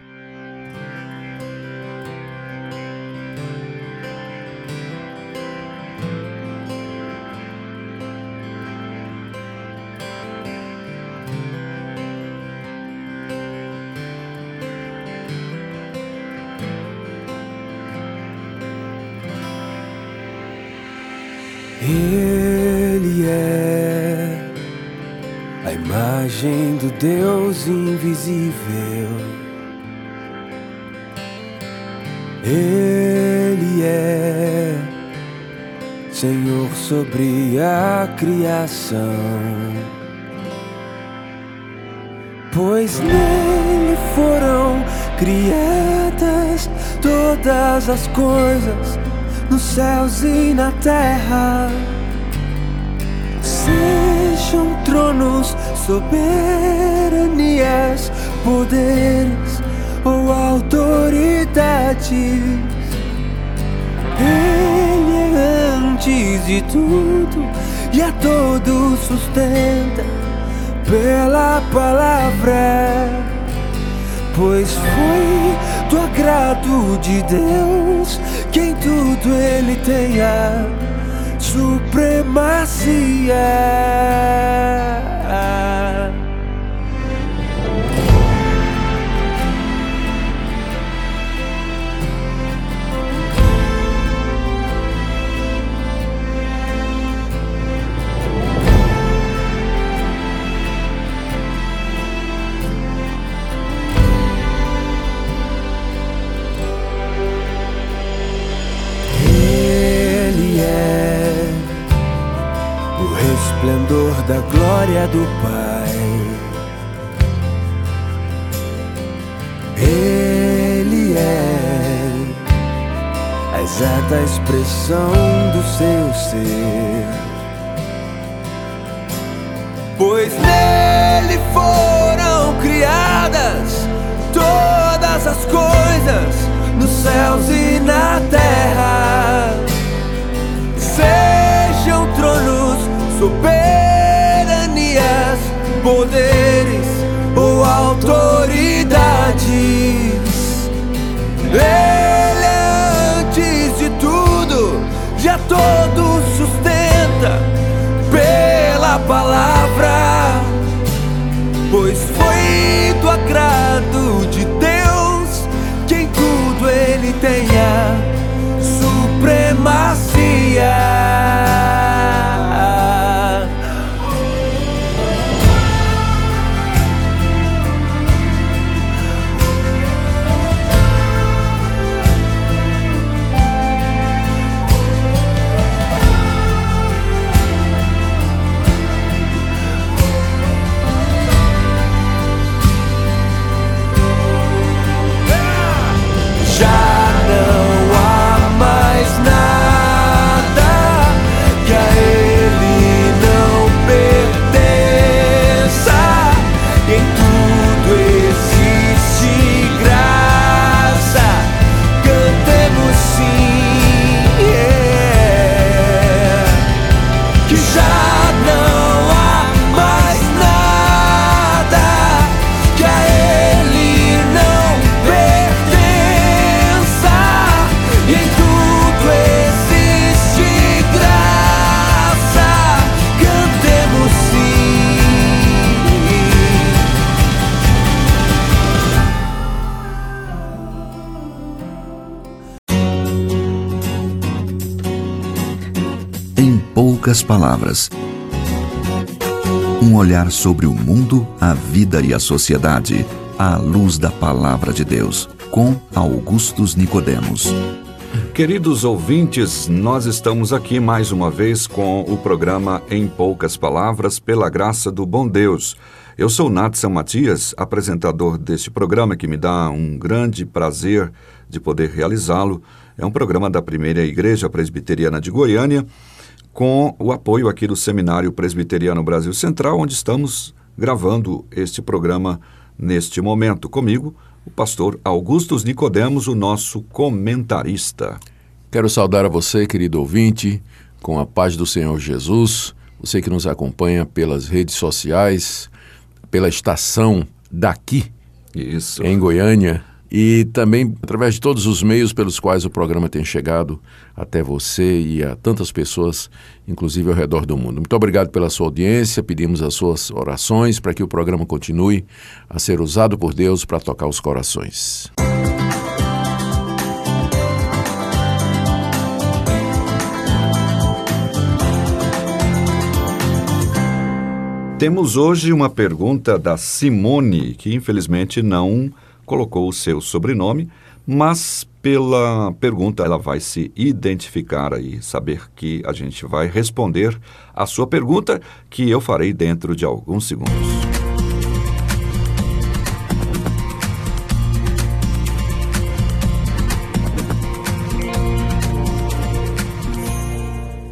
Do Deus invisível. Ele é Senhor sobre a criação. Pois nele foram criadas todas as coisas nos céus e na terra. Sejam tronos, soberanias, poderes ou autoridades. Ele é antes de tudo e a todos sustenta pela palavra. Pois foi do agrado de Deus que em tudo ele tenha supremacia. O resplendor da glória do Pai. Ele é a exata expressão do seu ser. Pois nele foram criadas todas as coisas nos céus e na terra. Sejam tronos, soberanias, poderes ou autoridades. Ele é antes de tudo, já todo sustenta pela palavra, pois foi do agrado de Deus que em tudo ele tenha supremacia. Poucas palavras. Um olhar sobre o mundo, a vida e a sociedade, à luz da palavra de Deus, com Augustus Nicodemos. Queridos ouvintes, nós estamos aqui mais uma vez com o programa Em Poucas Palavras, pela graça do bom Deus. Eu sou Natson Matias, apresentador deste programa que me dá um grande prazer de poder realizá-lo. É um programa da Primeira Igreja Presbiteriana de Goiânia, com o apoio aqui do Seminário Presbiteriano Brasil Central, onde estamos gravando este programa neste momento. Comigo, o pastor Augustus Nicodemos, o nosso comentarista. Quero saudar a você, querido ouvinte, com a paz do Senhor Jesus, você que nos acompanha pelas redes sociais, pela estação daqui, Isso. em Goiânia, e também através de todos os meios pelos quais o programa tem chegado até você e a tantas pessoas, inclusive ao redor do mundo. Muito obrigado pela sua audiência, pedimos as suas orações para que o programa continue a ser usado por Deus para tocar os corações. Temos hoje uma pergunta da Simone, que infelizmente não colocou o seu sobrenome, mas pela pergunta ela vai se identificar aí, saber que a gente vai responder a sua pergunta, que eu farei dentro de alguns segundos.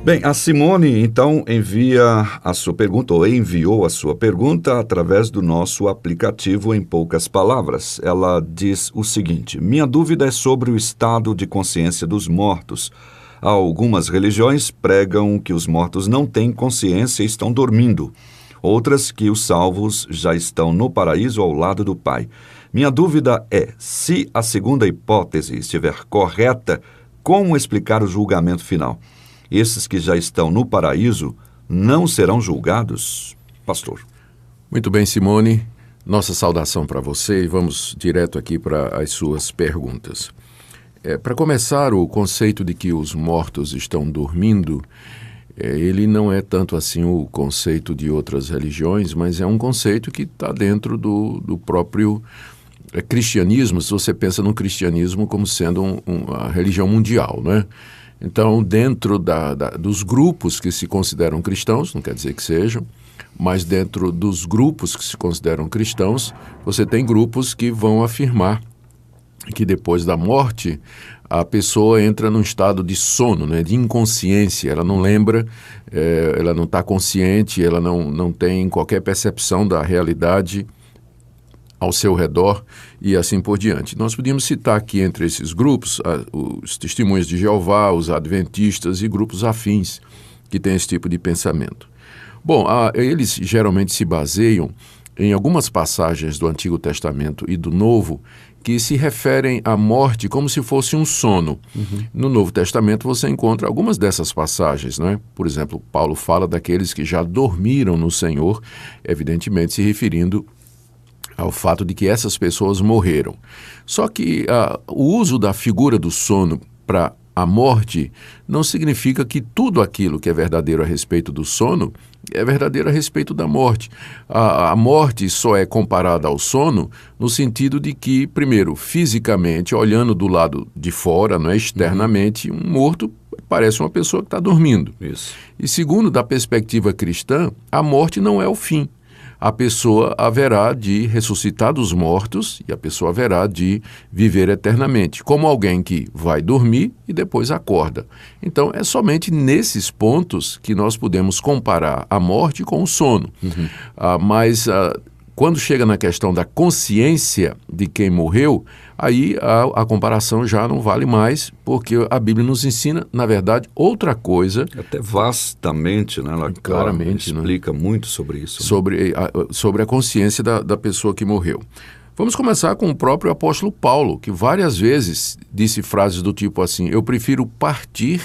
Bem, a Simone então envia a sua pergunta, ou enviou a sua pergunta através do nosso aplicativo em poucas palavras. Ela diz o seguinte: Minha dúvida é sobre o estado de consciência dos mortos. Algumas religiões pregam que os mortos não têm consciência e estão dormindo. Outras que os salvos já estão no paraíso ao lado do Pai. Minha dúvida é: se a segunda hipótese estiver correta, como explicar o julgamento final? Esses que já estão no paraíso não serão julgados? Pastor. Muito bem, Simone. Nossa saudação para você e vamos direto aqui para as suas perguntas. É, para começar, o conceito de que os mortos estão dormindo, é, ele não é tanto assim o conceito de outras religiões, mas é um conceito que está dentro do, do próprio é, cristianismo, se você pensa no cristianismo como sendo um, um, a religião mundial, né? Então, dentro da, da, dos grupos que se consideram cristãos, não quer dizer que sejam, mas dentro dos grupos que se consideram cristãos, você tem grupos que vão afirmar que depois da morte a pessoa entra num estado de sono, né, de inconsciência, ela não lembra, é, ela não está consciente, ela não, não tem qualquer percepção da realidade ao seu redor e assim por diante. Nós podíamos citar aqui entre esses grupos os testemunhos de Jeová, os adventistas e grupos afins que têm esse tipo de pensamento. Bom, eles geralmente se baseiam em algumas passagens do Antigo Testamento e do Novo que se referem à morte como se fosse um sono. Uhum. No Novo Testamento você encontra algumas dessas passagens, né? Por exemplo, Paulo fala daqueles que já dormiram no Senhor, evidentemente se referindo ao fato de que essas pessoas morreram. Só que uh, o uso da figura do sono para a morte não significa que tudo aquilo que é verdadeiro a respeito do sono é verdadeiro a respeito da morte. A, a, morte só é comparada ao sono no sentido de que, primeiro, fisicamente, olhando do lado de fora, não é, externamente, um morto parece uma pessoa que está dormindo. Isso. E segundo, da perspectiva cristã, a morte não é o fim a pessoa haverá de ressuscitar dos mortos e a pessoa haverá de viver eternamente, como alguém que vai dormir e depois acorda. Então, é somente nesses pontos que nós podemos comparar a morte com o sono. Uhum. Ah, mas. Ah, quando chega na questão da consciência de quem morreu, aí a, a, comparação já não vale mais, porque a Bíblia nos ensina, na verdade, outra coisa. Até vastamente, né? Ela claramente né? explica né? muito sobre isso. Né? Sobre, a, sobre a consciência da, da pessoa que morreu. Vamos começar com o próprio apóstolo Paulo, que várias vezes disse frases do tipo assim: Eu prefiro partir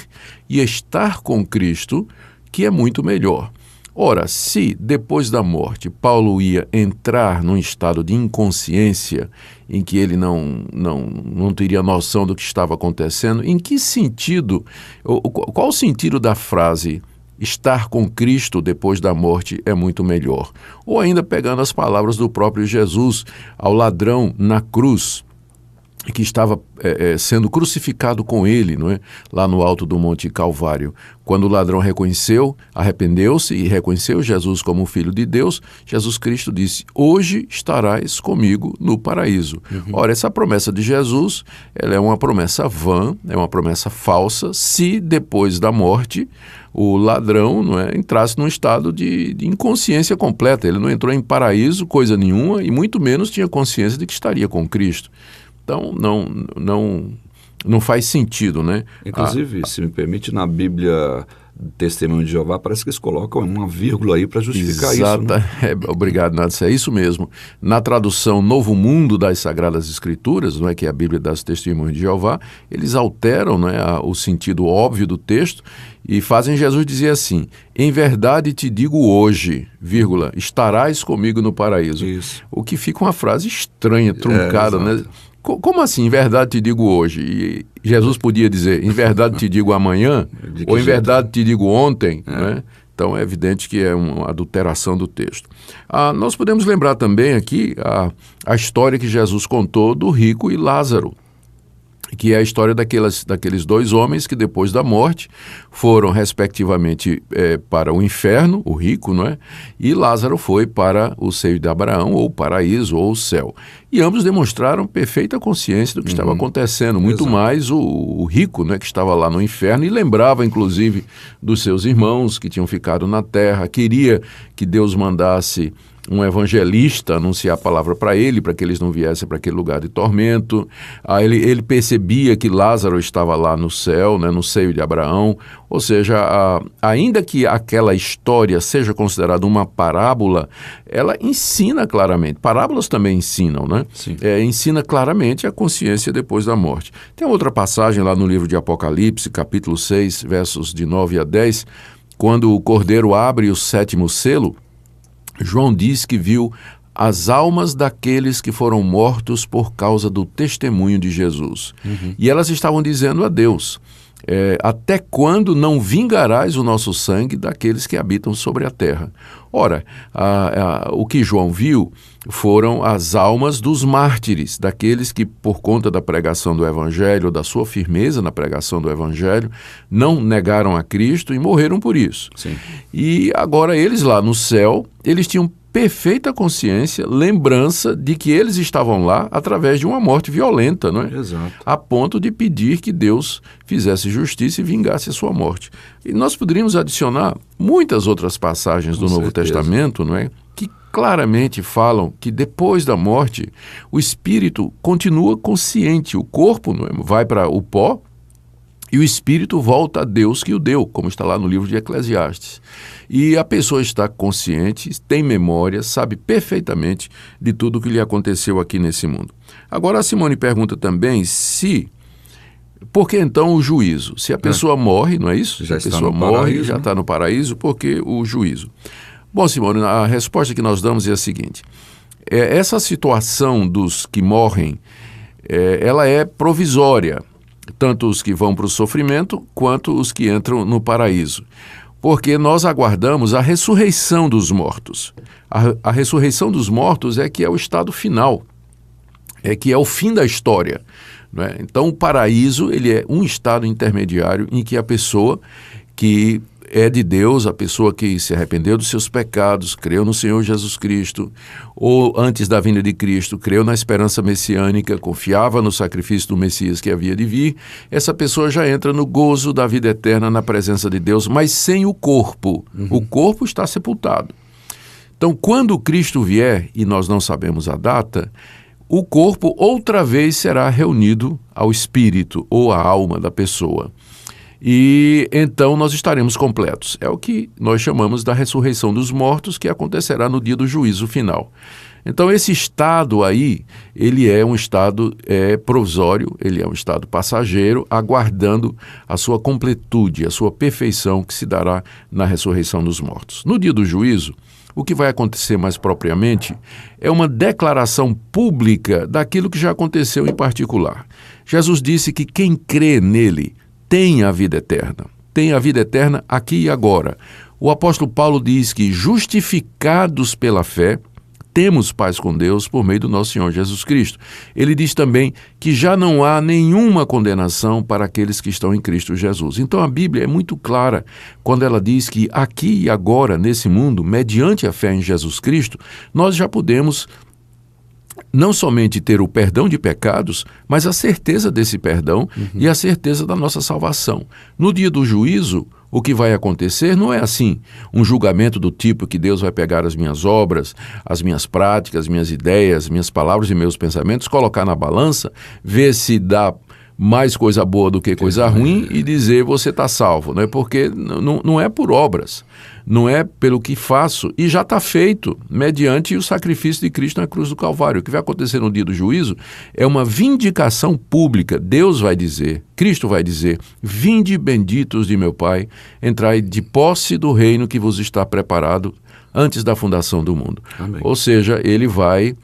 e estar com Cristo, que é muito melhor. Ora, se depois da morte Paulo ia entrar num estado de inconsciência em que ele não, não, não teria noção do que estava acontecendo, em que sentido, qual o sentido da frase estar com Cristo depois da morte é muito melhor. Ou ainda pegando as palavras do próprio Jesus ao ladrão na cruz que estava é, é, sendo crucificado com ele, não é? lá no alto do Monte Calvário. Quando o ladrão reconheceu, arrependeu-se e reconheceu Jesus como filho de Deus, Jesus Cristo disse: Hoje estarás comigo no paraíso. Uhum. Ora, essa promessa de Jesus ela é uma promessa vã, é uma promessa falsa, se depois da morte o ladrão não é, entrasse num estado de, de inconsciência completa. Ele não entrou em paraíso, coisa nenhuma, e muito menos tinha consciência de que estaria com Cristo. Então, não, não, não faz sentido, né? Inclusive, a, se me permite, na Bíblia Testemunho de Jeová, parece que eles colocam uma vírgula aí para justificar exata, isso. Né? É, obrigado, Nádia. É isso mesmo. Na tradução Novo Mundo das Sagradas Escrituras, não é que é a Bíblia das Testemunhos de Jeová, eles alteram não é, a, o sentido óbvio do texto e fazem Jesus dizer assim: Em verdade te digo hoje, vírgula, estarás comigo no paraíso. Isso. O que fica uma frase estranha, truncada, é, né? Como assim, em verdade te digo hoje? E Jesus podia dizer, em verdade te digo amanhã, ou em verdade te digo ontem, é. né? Então é evidente que é uma adulteração do texto. Ah, nós podemos lembrar também aqui a, a história que Jesus contou do rico e Lázaro que é a história daquelas, daqueles dois homens que depois da morte foram respectivamente é, para o inferno, o rico, não é? E Lázaro foi para o seio de Abraão, ou paraíso, ou o céu. E ambos demonstraram perfeita consciência do que uhum. estava acontecendo, muito Exato. mais o, o, rico, né, que estava lá no inferno e lembrava, inclusive, dos seus irmãos que tinham ficado na terra, queria que Deus mandasse um evangelista anunciar a palavra para ele, para que eles não viessem para aquele lugar de tormento. Aí ele, ele percebia que Lázaro estava lá no céu, né, no seio de Abraão. Ou seja, a, ainda que aquela história seja considerada uma parábola, ela ensina claramente. Parábolas também ensinam, né? É, ensina claramente a consciência depois da morte. Tem outra passagem lá no livro de Apocalipse, capítulo 6, versos de 9 a 10, quando o cordeiro abre o sétimo selo João diz que viu as almas daqueles que foram mortos por causa do testemunho de Jesus. Uhum. E elas estavam dizendo a Deus: é, Até quando não vingarás o nosso sangue daqueles que habitam sobre a terra? Ora, a, a, o que João viu foram as almas dos mártires, daqueles que, por conta da pregação do Evangelho, da sua firmeza na pregação do Evangelho, não negaram a Cristo e morreram por isso. Sim. E agora eles lá no céu, eles tinham perfeita consciência, lembrança de que eles estavam lá através de uma morte violenta, não é? Exato. A ponto de pedir que Deus fizesse justiça e vingasse a sua morte. E nós poderíamos adicionar muitas outras passagens do Com Novo certeza. Testamento, não é? Claramente falam que depois da morte o espírito continua consciente, o corpo é? vai para o pó, e o espírito volta a Deus que o deu, como está lá no livro de Eclesiastes. E a pessoa está consciente, tem memória, sabe perfeitamente de tudo o que lhe aconteceu aqui nesse mundo. Agora a Simone pergunta também se por que então o juízo? Se a é. pessoa é. morre, não é isso? Já Se a pessoa morre, paraíso, já está né? no paraíso, por que o juízo? Bom, Simone, a resposta que nós damos é a seguinte: é, essa situação dos que morrem, é, ela é provisória tanto os que vão para o sofrimento quanto os que entram no paraíso. Porque nós aguardamos a ressurreição dos mortos. A, a ressurreição dos mortos é que é o estado final, é que é o fim da história. É? Então, o paraíso ele é um estado intermediário em que a pessoa que é de Deus, a pessoa que se arrependeu dos seus pecados, creu no Senhor Jesus Cristo, ou antes da vinda de Cristo, creu na esperança messiânica, confiava no sacrifício do Messias que havia de vir, essa pessoa já entra no gozo da vida eterna na presença de Deus, mas sem o corpo. Uhum. O corpo está sepultado. Então, quando Cristo vier, e nós não sabemos a data, o corpo outra vez será reunido ao espírito ou à alma da pessoa e então nós estaremos completos. É o que nós chamamos da ressurreição dos mortos, que acontecerá no dia do juízo final. Então esse estado aí, ele é um estado é, provisório, ele é um estado passageiro, aguardando a sua completude, a sua perfeição que se dará na ressurreição dos mortos. No dia do juízo, o que vai acontecer mais propriamente é uma declaração pública daquilo que já aconteceu em particular. Jesus disse que quem crê nele tem a vida eterna. têm a vida eterna aqui e agora. O apóstolo Paulo diz que, justificados pela fé, temos paz com Deus por meio do nosso Senhor Jesus Cristo. Ele diz também que já não há nenhuma condenação para aqueles que estão em Cristo Jesus. Então a Bíblia é muito clara quando ela diz que aqui e agora, nesse mundo, mediante a fé em Jesus Cristo, nós já podemos não somente ter o perdão de pecados, mas a certeza desse perdão uhum. e a certeza da nossa salvação. No dia do juízo, o que vai acontecer não é assim, um julgamento do tipo que Deus vai pegar as minhas obras, as minhas práticas, as minhas ideias, minhas palavras e meus pensamentos, colocar na balança, ver se dá mais coisa boa do que coisa ruim e dizer você está salvo, não é porque não, não é por obras, não é pelo que faço e já está feito mediante o sacrifício de Cristo na cruz do Calvário. O que vai acontecer no dia do juízo é uma vindicação pública. Deus vai dizer, Cristo vai dizer: Vinde benditos de meu Pai, entrai de posse do reino que vos está preparado antes da fundação do mundo. Amém. Ou seja, ele vai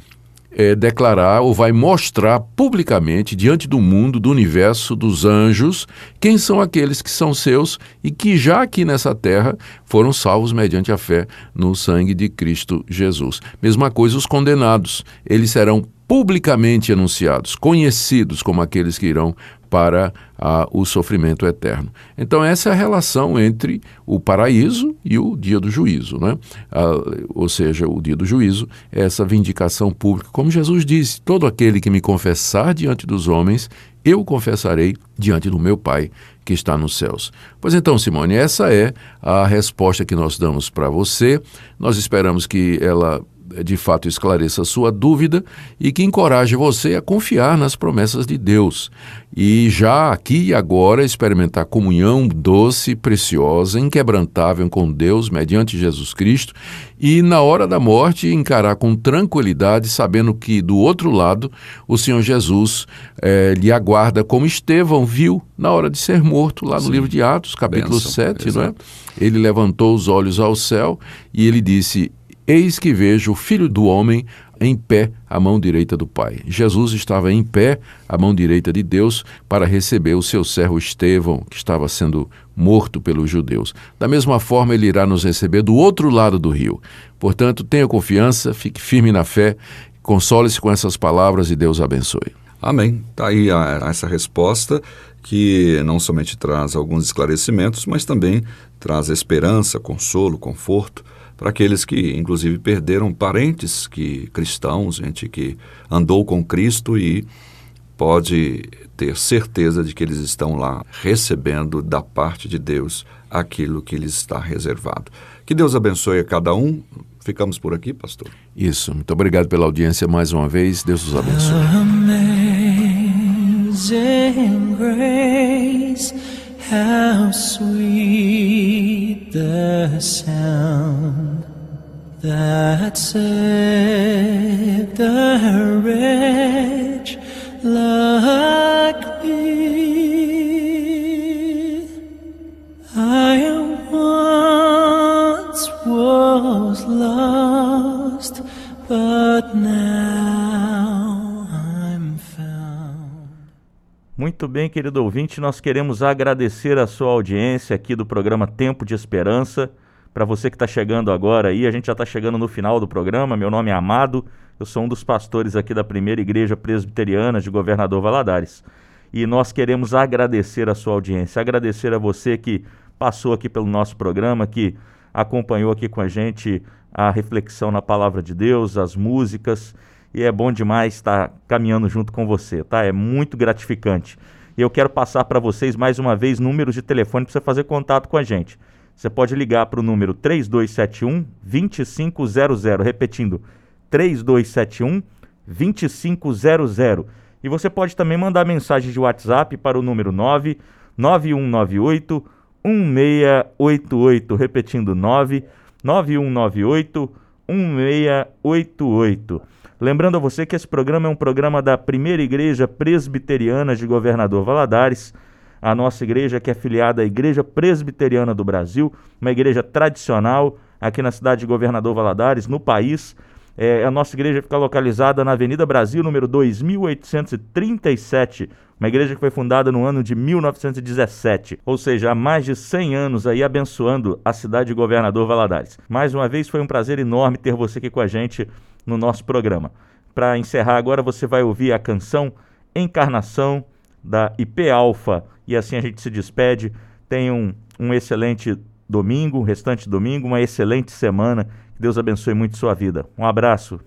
é, declarar ou vai mostrar publicamente diante do mundo, do universo, dos anjos, quem são aqueles que são seus e que já aqui nessa terra foram salvos mediante a fé no sangue de Cristo Jesus. Mesma coisa os condenados, eles serão publicamente anunciados, conhecidos como aqueles que irão para ah, o sofrimento eterno. Então, essa é a relação entre o paraíso e o dia do juízo. Né? Ah, ou seja, o dia do juízo é essa vindicação pública. Como Jesus disse: todo aquele que me confessar diante dos homens, eu confessarei diante do meu Pai que está nos céus. Pois então, Simone, essa é a resposta que nós damos para você. Nós esperamos que ela de fato esclareça a sua dúvida e que encoraje você a confiar nas promessas de Deus e já aqui e agora experimentar comunhão doce, preciosa, inquebrantável com Deus mediante Jesus Cristo e na hora da morte encarar com tranquilidade, sabendo que do outro lado o Senhor Jesus eh, lhe aguarda, como Estevão viu na hora de ser morto, lá no Sim. livro de Atos, capítulo Benção, 7, não é? Ele levantou os olhos ao céu e ele disse: Eis que vejo o filho do homem em pé à mão direita do Pai. Jesus estava em pé à mão direita de Deus para receber o seu servo Estevão, que estava sendo morto pelos judeus. Da mesma forma, ele irá nos receber do outro lado do rio. Portanto, tenha confiança, fique firme na fé, console-se com essas palavras e Deus abençoe. Amém. Está aí a, a essa resposta que não somente traz alguns esclarecimentos, mas também traz esperança, consolo, conforto para aqueles que, inclusive, perderam parentes que cristãos, gente que andou com Cristo e pode ter certeza de que eles estão lá recebendo da parte de Deus aquilo que lhes está reservado. Que Deus abençoe a cada um. Ficamos por aqui, pastor. Isso. Muito obrigado pela audiência mais uma vez. Deus os abençoe. Amazing grace. How sweet the sound that saved the wretch like me. Muito bem, querido ouvinte, nós queremos agradecer a sua audiência aqui do programa Tempo de Esperança. Para você que está chegando agora aí, a gente já está chegando no final do programa. Meu nome é Amado, eu sou um dos pastores aqui da primeira igreja presbiteriana de Governador Valadares. E nós queremos agradecer a sua audiência, agradecer a você que passou aqui pelo nosso programa, que acompanhou aqui com a gente a reflexão na palavra de Deus, as músicas e é bom demais estar caminhando junto com você, tá? É muito gratificante. E eu quero passar para vocês mais uma vez números de telefone para você fazer contato com a gente. Você pode ligar para o número 3271 2500, repetindo 3271 2500. E você pode também mandar mensagem de WhatsApp para o número 9 9198 1688, repetindo 9 9198 1688. Lembrando a você que esse programa é um programa da Primeira Igreja Presbiteriana de Governador Valadares, a nossa igreja que é afiliada à Igreja Presbiteriana do Brasil, uma igreja tradicional aqui na cidade de Governador Valadares, no país. É, a nossa igreja fica localizada na Avenida Brasil, número 2837, uma igreja que foi fundada no ano de 1917, ou seja, há mais de 100 anos aí abençoando a cidade de Governador Valadares. Mais uma vez foi um prazer enorme ter você aqui com a gente no nosso programa. Para encerrar agora, você vai ouvir a canção Encarnação da IP Alfa e assim a gente se despede. Tenha um, um excelente domingo, restante domingo, uma excelente semana. Deus abençoe muito sua vida. Um abraço.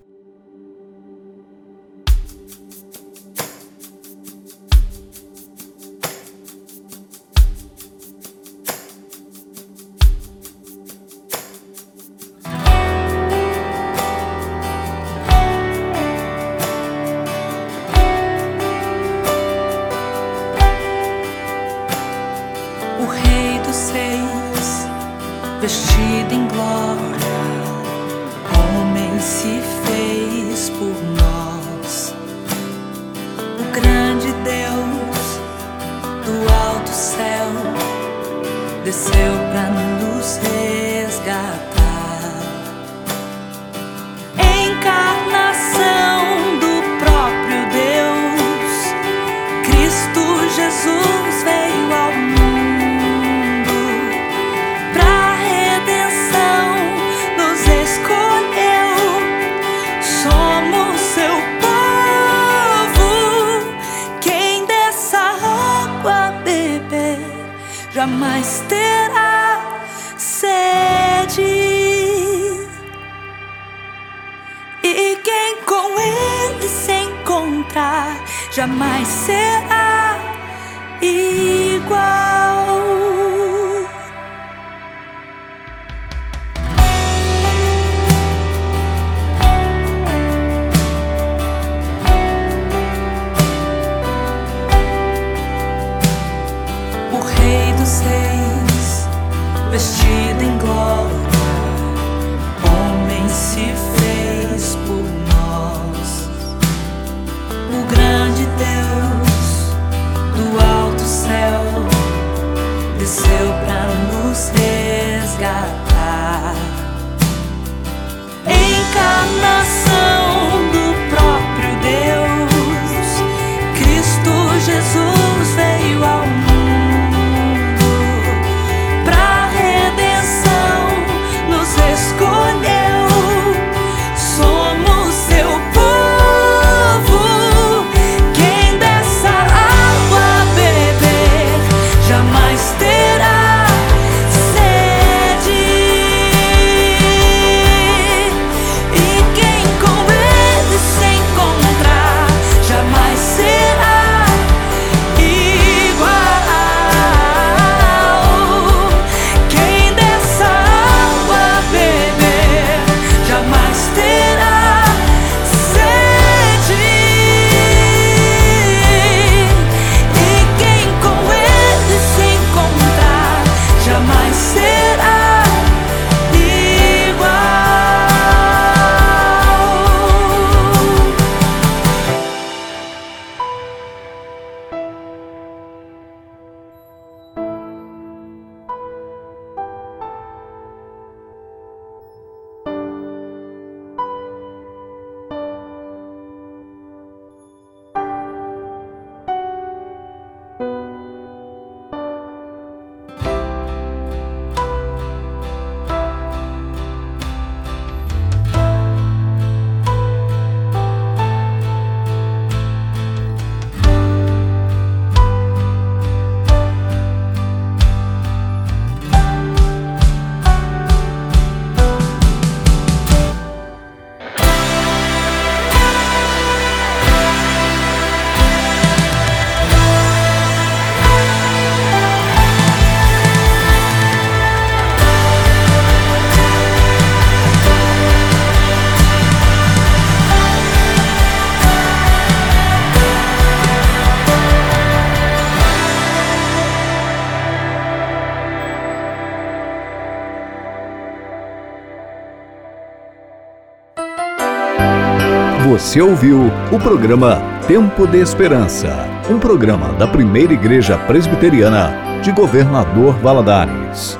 Você ouviu o programa Tempo de Esperança, um programa da primeira Igreja Presbiteriana de Governador Valadares.